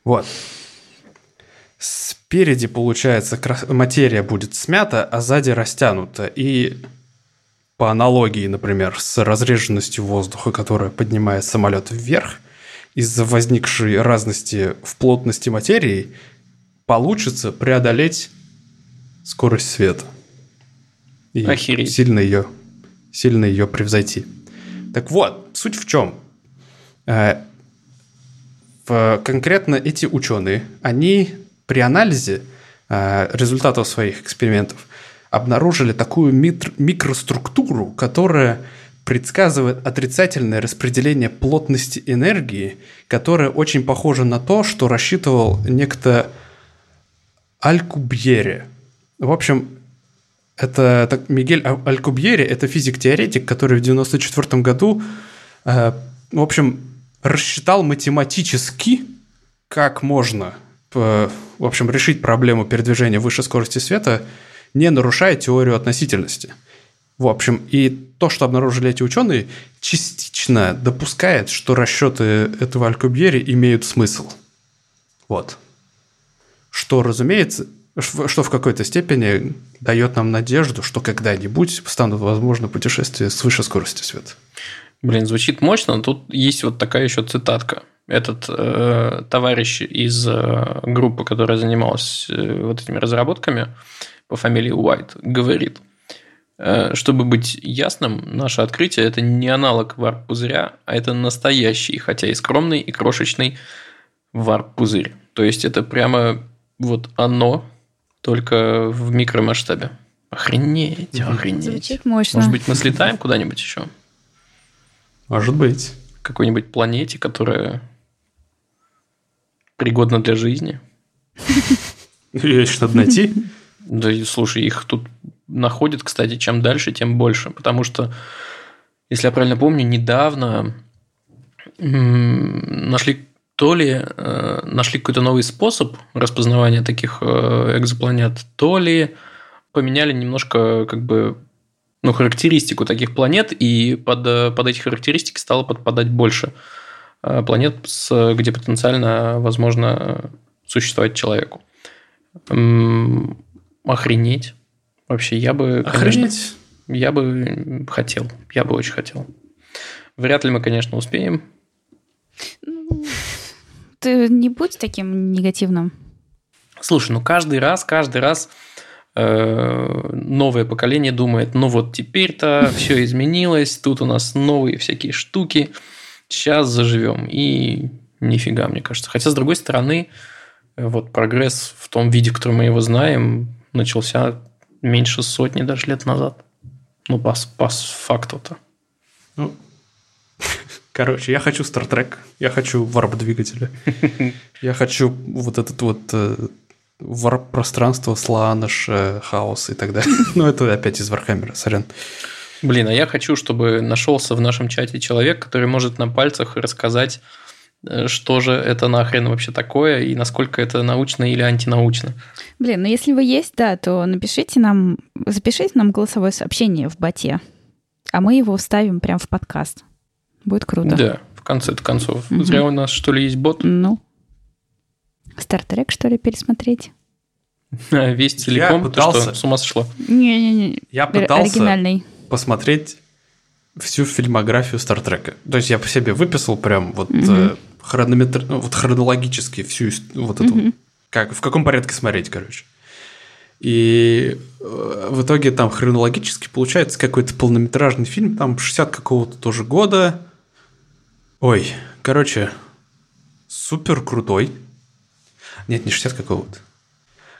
Вот. Спереди, получается, материя будет смята, а сзади растянута. И по аналогии, например, с разреженностью воздуха, которая поднимает самолет вверх, из-за возникшей разности в плотности материи получится преодолеть скорость света. И Охереть. сильно ее, сильно ее превзойти. Так вот, суть в чем? Э, в, конкретно эти ученые, они при анализе э, результатов своих экспериментов обнаружили такую микроструктуру, которая предсказывает отрицательное распределение плотности энергии, которое очень похоже на то, что рассчитывал некто Алькубьере. В общем, это так, Мигель Алькубьере – это физик-теоретик, который в 1994 году, э, в общем, рассчитал математически, как можно, э, в общем, решить проблему передвижения выше скорости света – не нарушая теорию относительности. В общем, и то, что обнаружили эти ученые, частично допускает, что расчеты этого Алькубьери имеют смысл. Вот. Что, разумеется, что в какой-то степени дает нам надежду, что когда-нибудь станут возможны путешествия свыше скорости света. Блин, звучит мощно, но тут есть вот такая еще цитатка. Этот э, товарищ из э, группы, которая занималась э, вот этими разработками, по фамилии Уайт говорит, «Э, чтобы быть ясным, наше открытие – это не аналог варп-пузыря, а это настоящий, хотя и скромный, и крошечный варп-пузырь. То есть, это прямо вот оно, только в микромасштабе. Охренеть, охренеть. Звучит мощно. Может быть, мы слетаем куда-нибудь еще? Может быть. Какой-нибудь планете, которая пригодна для жизни. [laughs] Ее еще надо найти. Да, слушай, их тут находят, кстати, чем дальше, тем больше. Потому что если я правильно помню, недавно нашли то ли э, нашли какой-то новый способ распознавания таких э, экзопланет, то ли поменяли немножко как бы ну, характеристику таких планет, и под, э, под эти характеристики стало подпадать больше планет, с, где потенциально возможно существовать человеку. Охренеть. Вообще, я бы, Охренеть. конечно, я бы хотел. Я бы очень хотел. Вряд ли мы, конечно, успеем. Ты не будь таким негативным. Слушай, ну каждый раз, каждый раз э, новое поколение думает, ну вот теперь-то [laughs] все изменилось, тут у нас новые всякие штуки, сейчас заживем. И нифига, мне кажется. Хотя, с другой стороны, вот прогресс в том виде, в котором мы его знаем, начался меньше сотни даже лет назад. Ну, по, по факту-то. Ну, короче, я хочу Star Trek, я хочу варп-двигателя, я хочу вот этот вот э, варп-пространство, Слаанеш, э, хаос и так далее. [laughs] Ну, это опять из Вархаммера, сорян. Блин, а я хочу, чтобы нашелся в нашем чате человек, который может на пальцах рассказать, э, что же это нахрен вообще такое и насколько это научно или антинаучно. Блин, ну если вы есть, да, то напишите нам, запишите нам голосовое сообщение в боте, а мы его вставим прямо в подкаст. Будет круто. Да, в конце концов. Угу. Зря у нас, что ли, есть бот? Ну. Стартрек, что ли, пересмотреть? [laughs] А, весь целиком? Я пытался... Ты что, с ума сошла? Не-не-не. Я пытался Оригинальный. посмотреть всю фильмографию Стартрека. То есть я по себе выписал прям вот угу. э, хронометр... ну, вот хронологически всю вот эту... Угу. Как, в каком порядке смотреть, короче. И э, в итоге там хронологически получается какой-то полнометражный фильм, там 60 какого-то тоже года. Ой, короче, супер крутой. Нет, не 60 какого-то.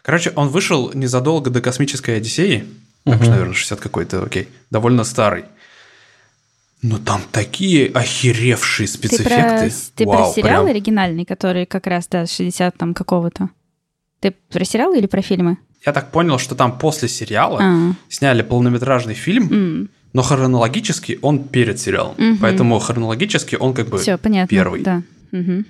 Короче, он вышел незадолго до космической Одиссеи. Так угу. наверное, 60 какой-то, окей. Довольно старый. Но там такие охеревшие спецэффекты. Ты про, ты Вау, про сериал прям... оригинальный, который как раз, да, 60 там какого-то? Ты про сериал или про фильмы? Я так понял, что там после сериала а. сняли полнометражный фильм, mm. Но хронологически он перед сериалом. Mm-hmm. Поэтому хронологически он как бы Всё, понятно, первый. Да. Угу.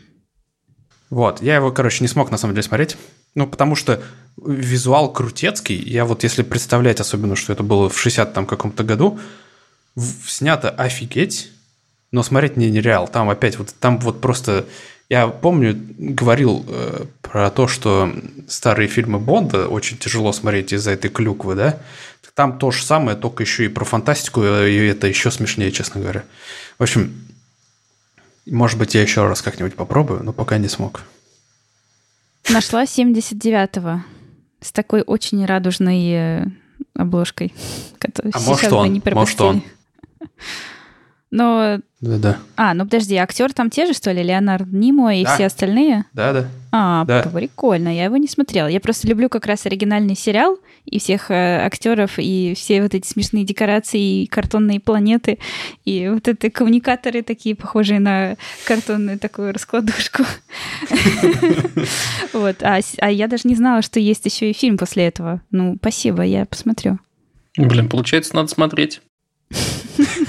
Вот, я его, короче, не смог на самом деле смотреть. Ну, потому что визуал крутецкий. Я вот если представлять, особенно, что это было в 60-там каком-то году, снято офигеть, но смотреть не нереал. Там опять вот, там вот просто я помню, говорил э, про то, что старые фильмы Бонда очень тяжело смотреть из-за этой клюквы, да? Там то же самое, только еще и про фантастику, и это еще смешнее, честно говоря. В общем, может быть, я еще раз как-нибудь попробую, но пока не смог. Нашла 79-го с такой очень радужной э, обложкой, которую а [laughs] сейчас может он, не может он. [laughs] Но... Да-да. А, ну подожди, актер там те же, что ли? Леонард Нимо и да. все остальные? Да-да. А, да. прикольно, я его не смотрела. Я просто люблю как раз оригинальный сериал и всех э, актеров, и все вот эти смешные декорации, и картонные планеты, и вот эти коммуникаторы такие, похожие на картонную такую раскладушку. [laughs] Вот, а, а я даже не знала, что есть еще и фильм после этого. Ну, спасибо, я посмотрю. Блин, получается, надо смотреть. [laughs]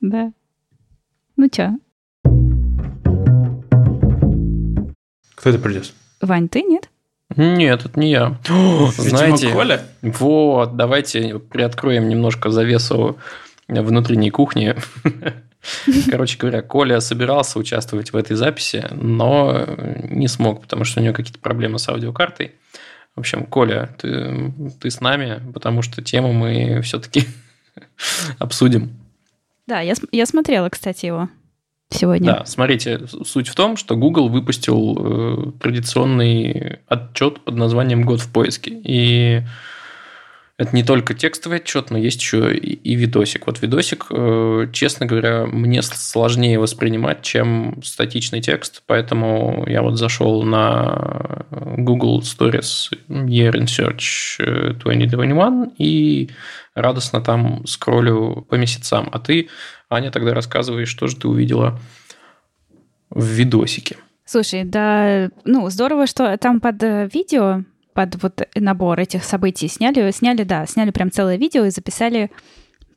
Да. Ну чё? Кто это придет? Вань, ты нет? Нет, это не я. О, знаете, Коля? вот, давайте приоткроем немножко завесу внутренней кухни. [laughs] Короче говоря, Коля собирался участвовать в этой записи, но не смог, потому что у него какие-то проблемы с аудиокартой. В общем, Коля, ты, ты с нами, потому что тему мы все-таки [laughs] обсудим. Да, я, я смотрела, кстати, его сегодня. Да, смотрите, суть в том, что Google выпустил э, традиционный отчет под названием «Год в поиске». И это не только текстовый отчет, но есть еще и, и видосик. Вот видосик, э, честно говоря, мне сложнее воспринимать, чем статичный текст, поэтому я вот зашел на Google Stories Year in Search 2021 и радостно там скроллю по месяцам. А ты, Аня, тогда рассказываешь, что же ты увидела в видосике. Слушай, да, ну, здорово, что там под э, видео, под вот набор этих событий сняли, сняли, да, сняли прям целое видео и записали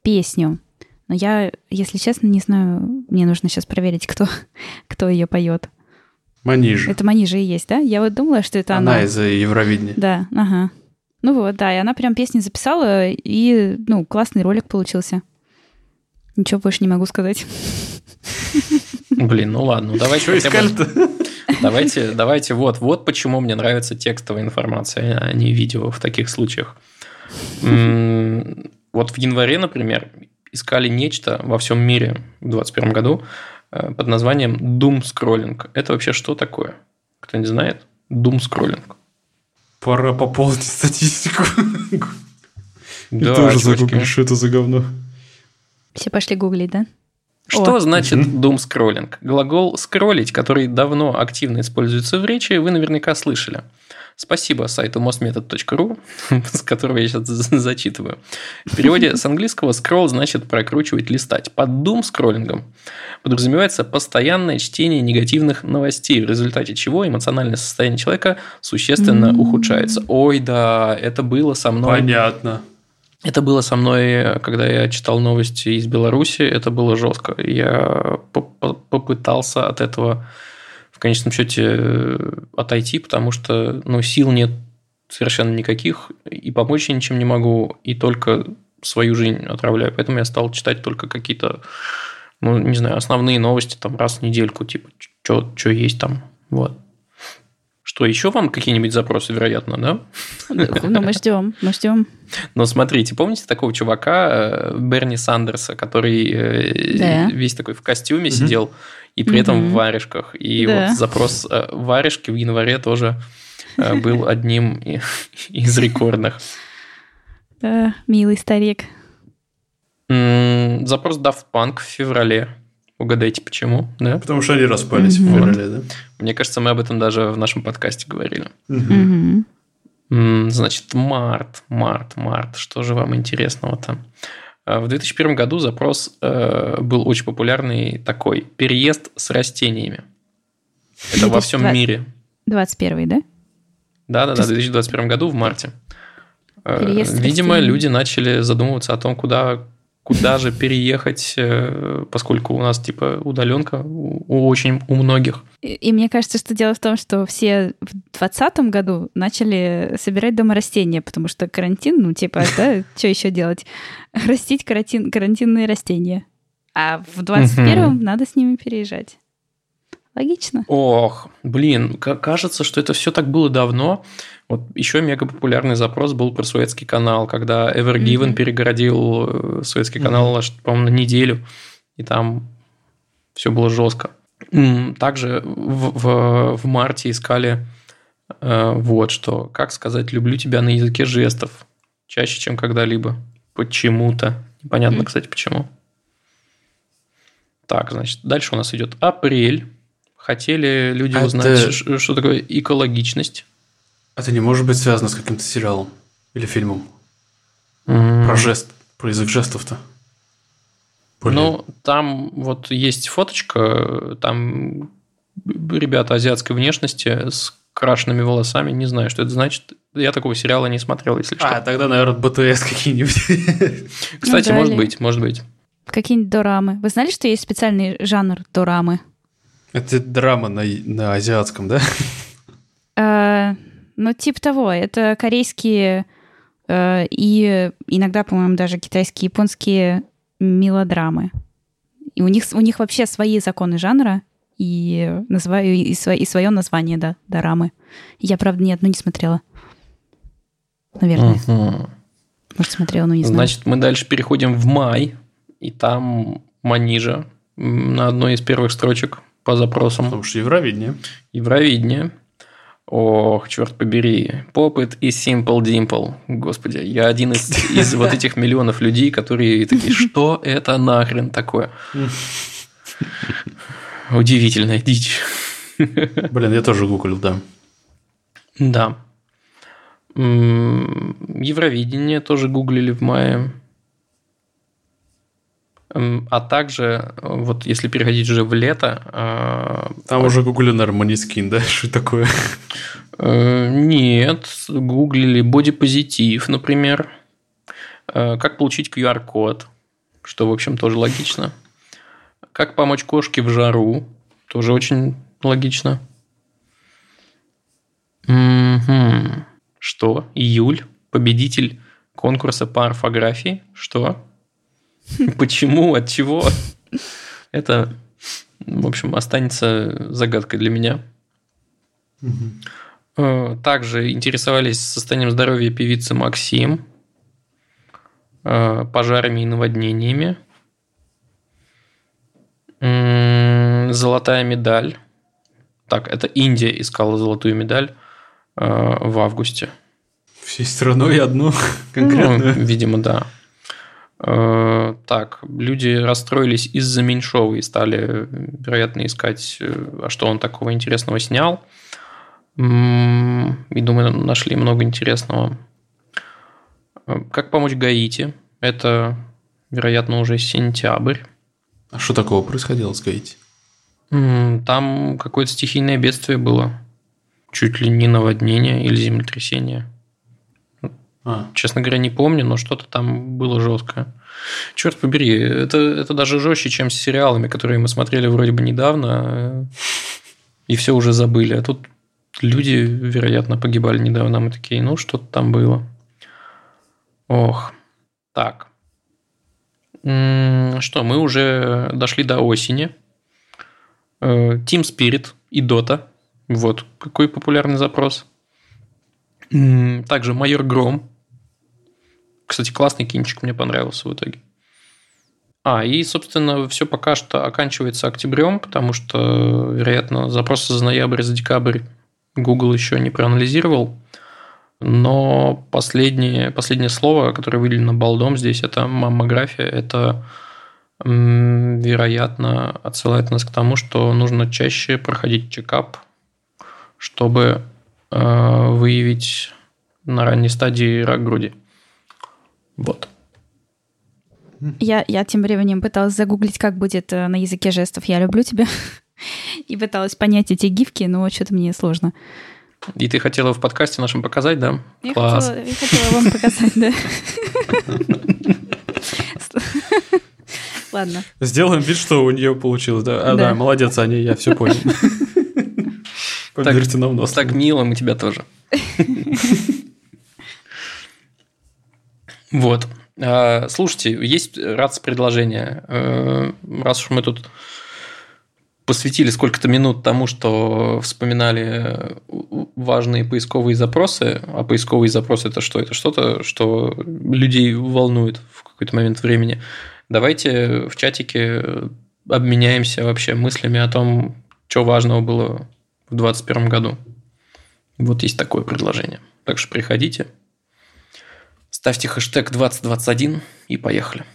песню. Но я, если честно, не знаю, мне нужно сейчас проверить, кто, [laughs] кто ее поет. Манижа. Это Манижа и есть, да? Я вот думала, что это она. Она из Евровидения. Да, ага. Ну вот, да, и она прям песни записала, и, ну, классный ролик получился. Ничего больше не могу сказать. Блин, ну ладно, ну давайте Что искали-то? Давайте, давайте, вот, вот почему мне нравится текстовая информация, а не видео в таких случаях. Вот в январе, например, искали нечто во всем мире в 2021 году э, под названием Doom Scrolling. Это вообще что такое? Кто не знает? Doom Scrolling. Пора пополнить статистику. [laughs] Да, тоже загуглишь, что это за говно. Все пошли гуглить, да? Что О. значит doom scrolling? Глагол скроллить, который давно активно используется в речи, вы наверняка слышали. Спасибо сайту mostmethod.ru, [laughs] с которого я сейчас зачитываю. В переводе с английского scroll значит прокручивать, листать. Под doom скроллингом подразумевается постоянное чтение негативных новостей, в результате чего эмоциональное состояние человека существенно ухудшается. Ой, да, это было со мной. Понятно. Это было со мной, когда я читал новости из Беларуси, это было жестко. Я попытался от этого в конечном счете отойти, потому что ну, сил нет совершенно никаких, и помочь я ничем не могу, и только свою жизнь отравляю. Поэтому я стал читать только какие-то, ну, не знаю, основные новости там раз в недельку, типа, что есть там. Вот. Что еще вам какие-нибудь запросы, вероятно, да? Ну, мы ждем, мы ждем. Но смотрите, помните такого чувака э, Берни Сандерса, который э, да. весь такой в костюме угу. сидел и при угу. этом в варежках. И да. вот запрос э, варежки в январе тоже был одним [laughs] из рекордных. Да, милый старик. Запрос Daft Punk в феврале. Угадайте, почему, да? Потому что они распались mm-hmm. в феврале, да? Мне кажется, мы об этом даже в нашем подкасте говорили. Mm-hmm. Значит, март, март, март. Что же вам интересного там? А, в 2001 году запрос э, был очень популярный такой. Переезд с растениями. Это во всем мире. 21 да? Да-да-да, в 2021 году в марте. Э, Переезд Видимо, люди начали задумываться о том, куда куда же переехать, э, поскольку у нас типа удаленка у очень у многих. И, и мне кажется, что дело в том, что все в 2020 году начали собирать дома растения, потому что карантин, ну типа, да, [laughs] что еще делать? Растить карантин, карантинные растения. А в 21-м надо с ними переезжать. Логично. Ох, блин, кажется, что это все так было давно. Вот еще мега популярный запрос был про Суэцкий канал, когда Ever Given mm-hmm. перегородил э, Суэцкий канал, mm-hmm. по-моему, на неделю, и там все было жестко. Также в, в, в марте искали э, вот что. Как сказать «люблю тебя» на языке жестов чаще, чем когда-либо. Почему-то. Непонятно, mm-hmm. кстати, почему. Так, значит, дальше у нас идет апрель. Хотели люди а узнать, это... что такое экологичность. Это не может быть связано с каким-то сериалом или фильмом. Mm. Про жест, про язык жестов-то. Блин. Ну, там вот есть фоточка, там ребята азиатской внешности с крашенными волосами. Не знаю, что это значит. Я такого сериала не смотрел, если что. А, тогда, наверное, БТС какие-нибудь. [laughs] Кстати, ну, может быть, может быть. Какие-нибудь дорамы. Вы знали, что есть специальный жанр дорамы? Это драма на, на азиатском, да? Ну, типа того. Это корейские э, и иногда, по-моему, даже китайские, японские мелодрамы. И у них, у них вообще свои законы жанра и, называю, и, свое, и свое название, да, дорамы. Я, правда, ни одну не смотрела. Наверное. Угу. Может, смотрела, но не знаю. Значит, мы дальше переходим в май, и там Манижа на одной из первых строчек по запросам. Потому что Евровидение. Евровидение. Ох, черт побери. Попыт и Simple Dimple. Господи, я один из, из вот этих миллионов людей, которые такие, что это нахрен такое? Удивительная дичь. Блин, я тоже гуглил, да. Да. Евровидение тоже гуглили в мае. А также, вот если переходить уже в лето... А, Там уже гуглили, наверное, Манискин, да? [laughs] Что такое? Э, нет, гуглили бодипозитив, например. Э, как получить QR-код. что, в общем, тоже логично. Как помочь кошке в жару? Тоже очень логично. Угу. Что? Июль? Победитель конкурса по орфографии? Что? [laughs] Почему? От чего? Это, в общем, останется загадкой для меня. Угу. Также интересовались состоянием здоровья певицы Максим, э, пожарами и наводнениями. Золотая медаль. Так, это Индия искала золотую медаль э, в августе. Всей страной одну конкретную? Ну, видимо, да. Э, так, люди расстроились из-за Меньшова и стали, вероятно, искать, э, а что он такого интересного снял. И, думаю, нашли много интересного. Э, как помочь Гаити? Это, вероятно, уже сентябрь. А что такого происходило с Гаити? Там какое-то стихийное бедствие было. Чуть ли не наводнение или землетрясение. А. Честно говоря, не помню, но что-то там было жесткое. Черт побери, это, это даже жестче, чем с сериалами, которые мы смотрели вроде бы недавно, и все уже забыли. А тут люди, вероятно, погибали недавно. Мы такие, ну, что-то там было. Ох. Так. Что, мы уже дошли до осени. Э, Team Spirit и Dota. Вот, какой популярный запрос. Также Майор Гром. Кстати, классный кинчик, мне понравился в итоге. А, и, собственно, все пока что оканчивается октябрем, потому что, вероятно, запросы за ноябрь, за декабрь Google еще не проанализировал. Но последнее, последнее слово, которое выделено балдом здесь, это маммография. Это, вероятно, отсылает нас к тому, что нужно чаще проходить чекап, чтобы э, выявить на ранней стадии рак груди. Вот. Я, я тем временем пыталась загуглить, как будет э, на языке жестов «я люблю тебя». [laughs] И пыталась понять эти гифки, но что-то мне сложно. И ты хотела в подкасте нашем показать, да? Я, Класс. Хотела, я хотела вам показать, да. Ладно. Сделаем вид, что у нее получилось, да? А, да, молодец, Аня, я все понял. [laughs] Поверьте нам нос. Так мило, мы тебя тоже. [laughs] Вот. А, слушайте, есть раз предложение. Э, раз уж мы тут посвятили сколько-то минут тому, что вспоминали важные поисковые запросы, а поисковые запросы это что? Это что-то, что людей волнует в какой-то момент времени. Давайте в чатике обменяемся вообще мыслями о том, что важного было в 2021 году. Вот есть такое предложение. Так что приходите, Ставьте хэштег 2021 и поехали.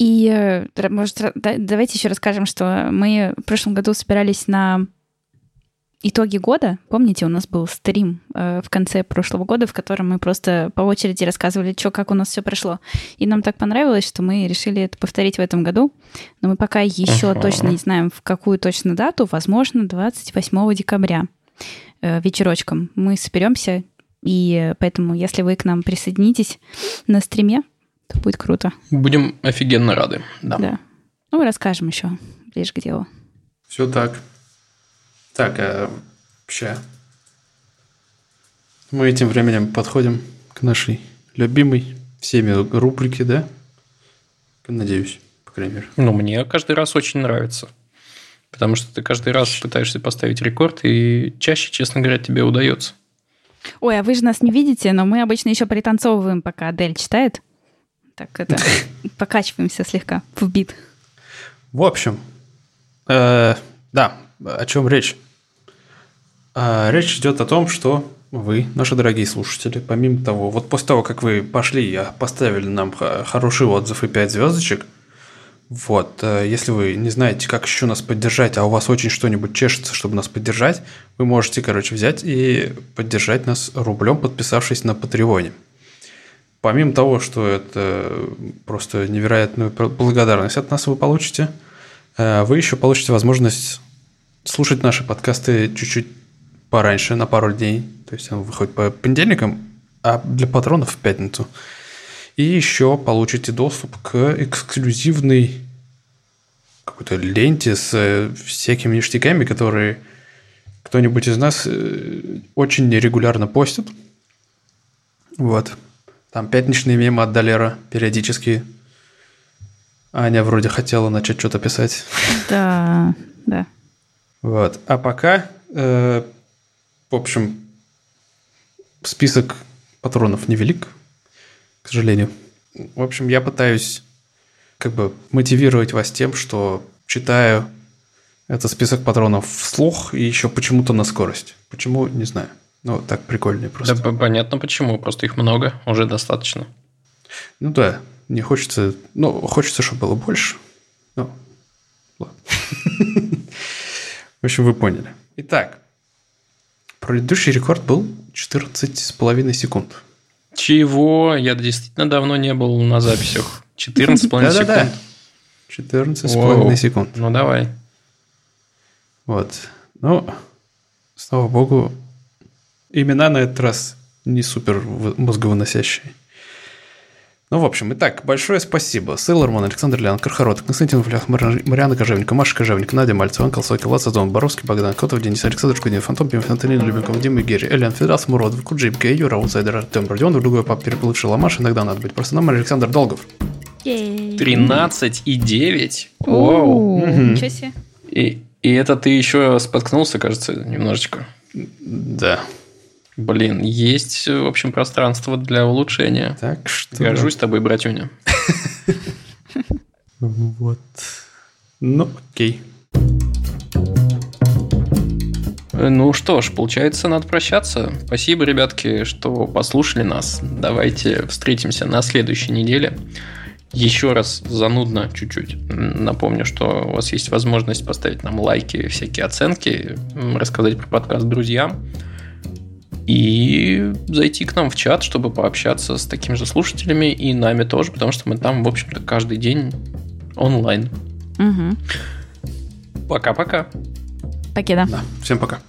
И, э, может, давайте еще расскажем, что мы в прошлом году собирались на итоги года. Помните, у нас был стрим э, в конце прошлого года, в котором мы просто по очереди рассказывали, что, как у нас все прошло. И нам так понравилось, что мы решили это повторить в этом году. Но мы пока еще uh-huh. точно не знаем, в какую точно дату. Возможно, 28 декабря э, вечерочком мы соберемся и поэтому, если вы к нам присоединитесь на стриме, то будет круто. Будем офигенно рады. Да. да. Ну, расскажем еще ближе к делу. Все так. Так, а вообще мы этим временем подходим к нашей любимой всеми рубрике, да? Надеюсь, по крайней мере. Ну, мне каждый раз очень нравится. Потому что ты каждый раз пытаешься поставить рекорд, и чаще, честно говоря, тебе удается. Ой, а вы же нас не видите, но мы обычно еще пританцовываем, пока Адель читает. Так это, [laughs] покачиваемся слегка в бит. В общем, э, да, о чем речь? Э, речь идет о том, что вы, наши дорогие слушатели, помимо того, вот после того, как вы пошли и поставили нам хороший отзыв и 5 звездочек, вот, э, если вы не знаете, как еще нас поддержать, а у вас очень что-нибудь чешется, чтобы нас поддержать, вы можете, короче, взять и поддержать нас рублем, подписавшись на Патреоне. Помимо того, что это просто невероятную благодарность от нас вы получите, э, вы еще получите возможность слушать наши подкасты чуть-чуть пораньше, на пару дней. То есть он выходит по понедельникам, а для патронов в пятницу. И еще получите доступ к эксклюзивной какой-то ленте с э, всякими ништяками, которые кто-нибудь из нас э, очень регулярно постит. Вот. Там пятничные мемы от Долера периодически. Аня вроде хотела начать что-то писать. Да, да. Вот. А пока, э, в общем, список патронов невелик, к сожалению. В общем, я пытаюсь как бы мотивировать вас тем, что читаю этот список патронов вслух и еще почему-то на скорость. Почему, не знаю. Ну, так прикольнее просто. Да, понятно почему. Просто их много, уже достаточно. Ну да, не хочется... Ну, хочется, чтобы было больше. Ну, ладно. [laughs] В общем, вы поняли. Итак, предыдущий рекорд был 14,5 секунд. Чего? Я действительно давно не был на записях. 14,5 секунд. Да-да-да. 14,5 секунд. Ну, давай. Вот. Ну, слава богу, имена на этот раз не супер мозговыносящие. Ну, в общем, итак, большое спасибо. Сейлорман, Александр Лян, Кархарот, Константин Флях, Мариана Кожевника, Маша Кожевника, Надя Мальцева, Анкл Сокол, Лацадон, Боровский, Богдан Котов, Денис Александр Шкудин, Фантом, Пимов, Антонин, Любенков, Дима Герри, Элиан Федорас, Мурод, Куджип, Кей, Юра, Аутсайдер, Артем Родион, другой пап, переплывший Ламаш, иногда надо быть просто нам Александр Долгов. 13 и 9. Вау. Ничего себе. И, и это ты еще споткнулся, кажется, немножечко. Да. Блин, есть, в общем, пространство для улучшения. Так что... Горжусь тобой, братюня. [laughs] Вот. Ну, окей. Ну что ж, получается, надо прощаться. Спасибо, ребятки, что послушали нас. Давайте встретимся на следующей неделе. Еще раз занудно чуть-чуть напомню, что у вас есть возможность поставить нам лайки, всякие оценки, рассказать про подкаст друзьям и зайти к нам в чат, чтобы пообщаться с такими же слушателями и нами тоже, потому что мы там, в общем-то, каждый день онлайн. Угу. Пока-пока. Покеда. Да, всем пока.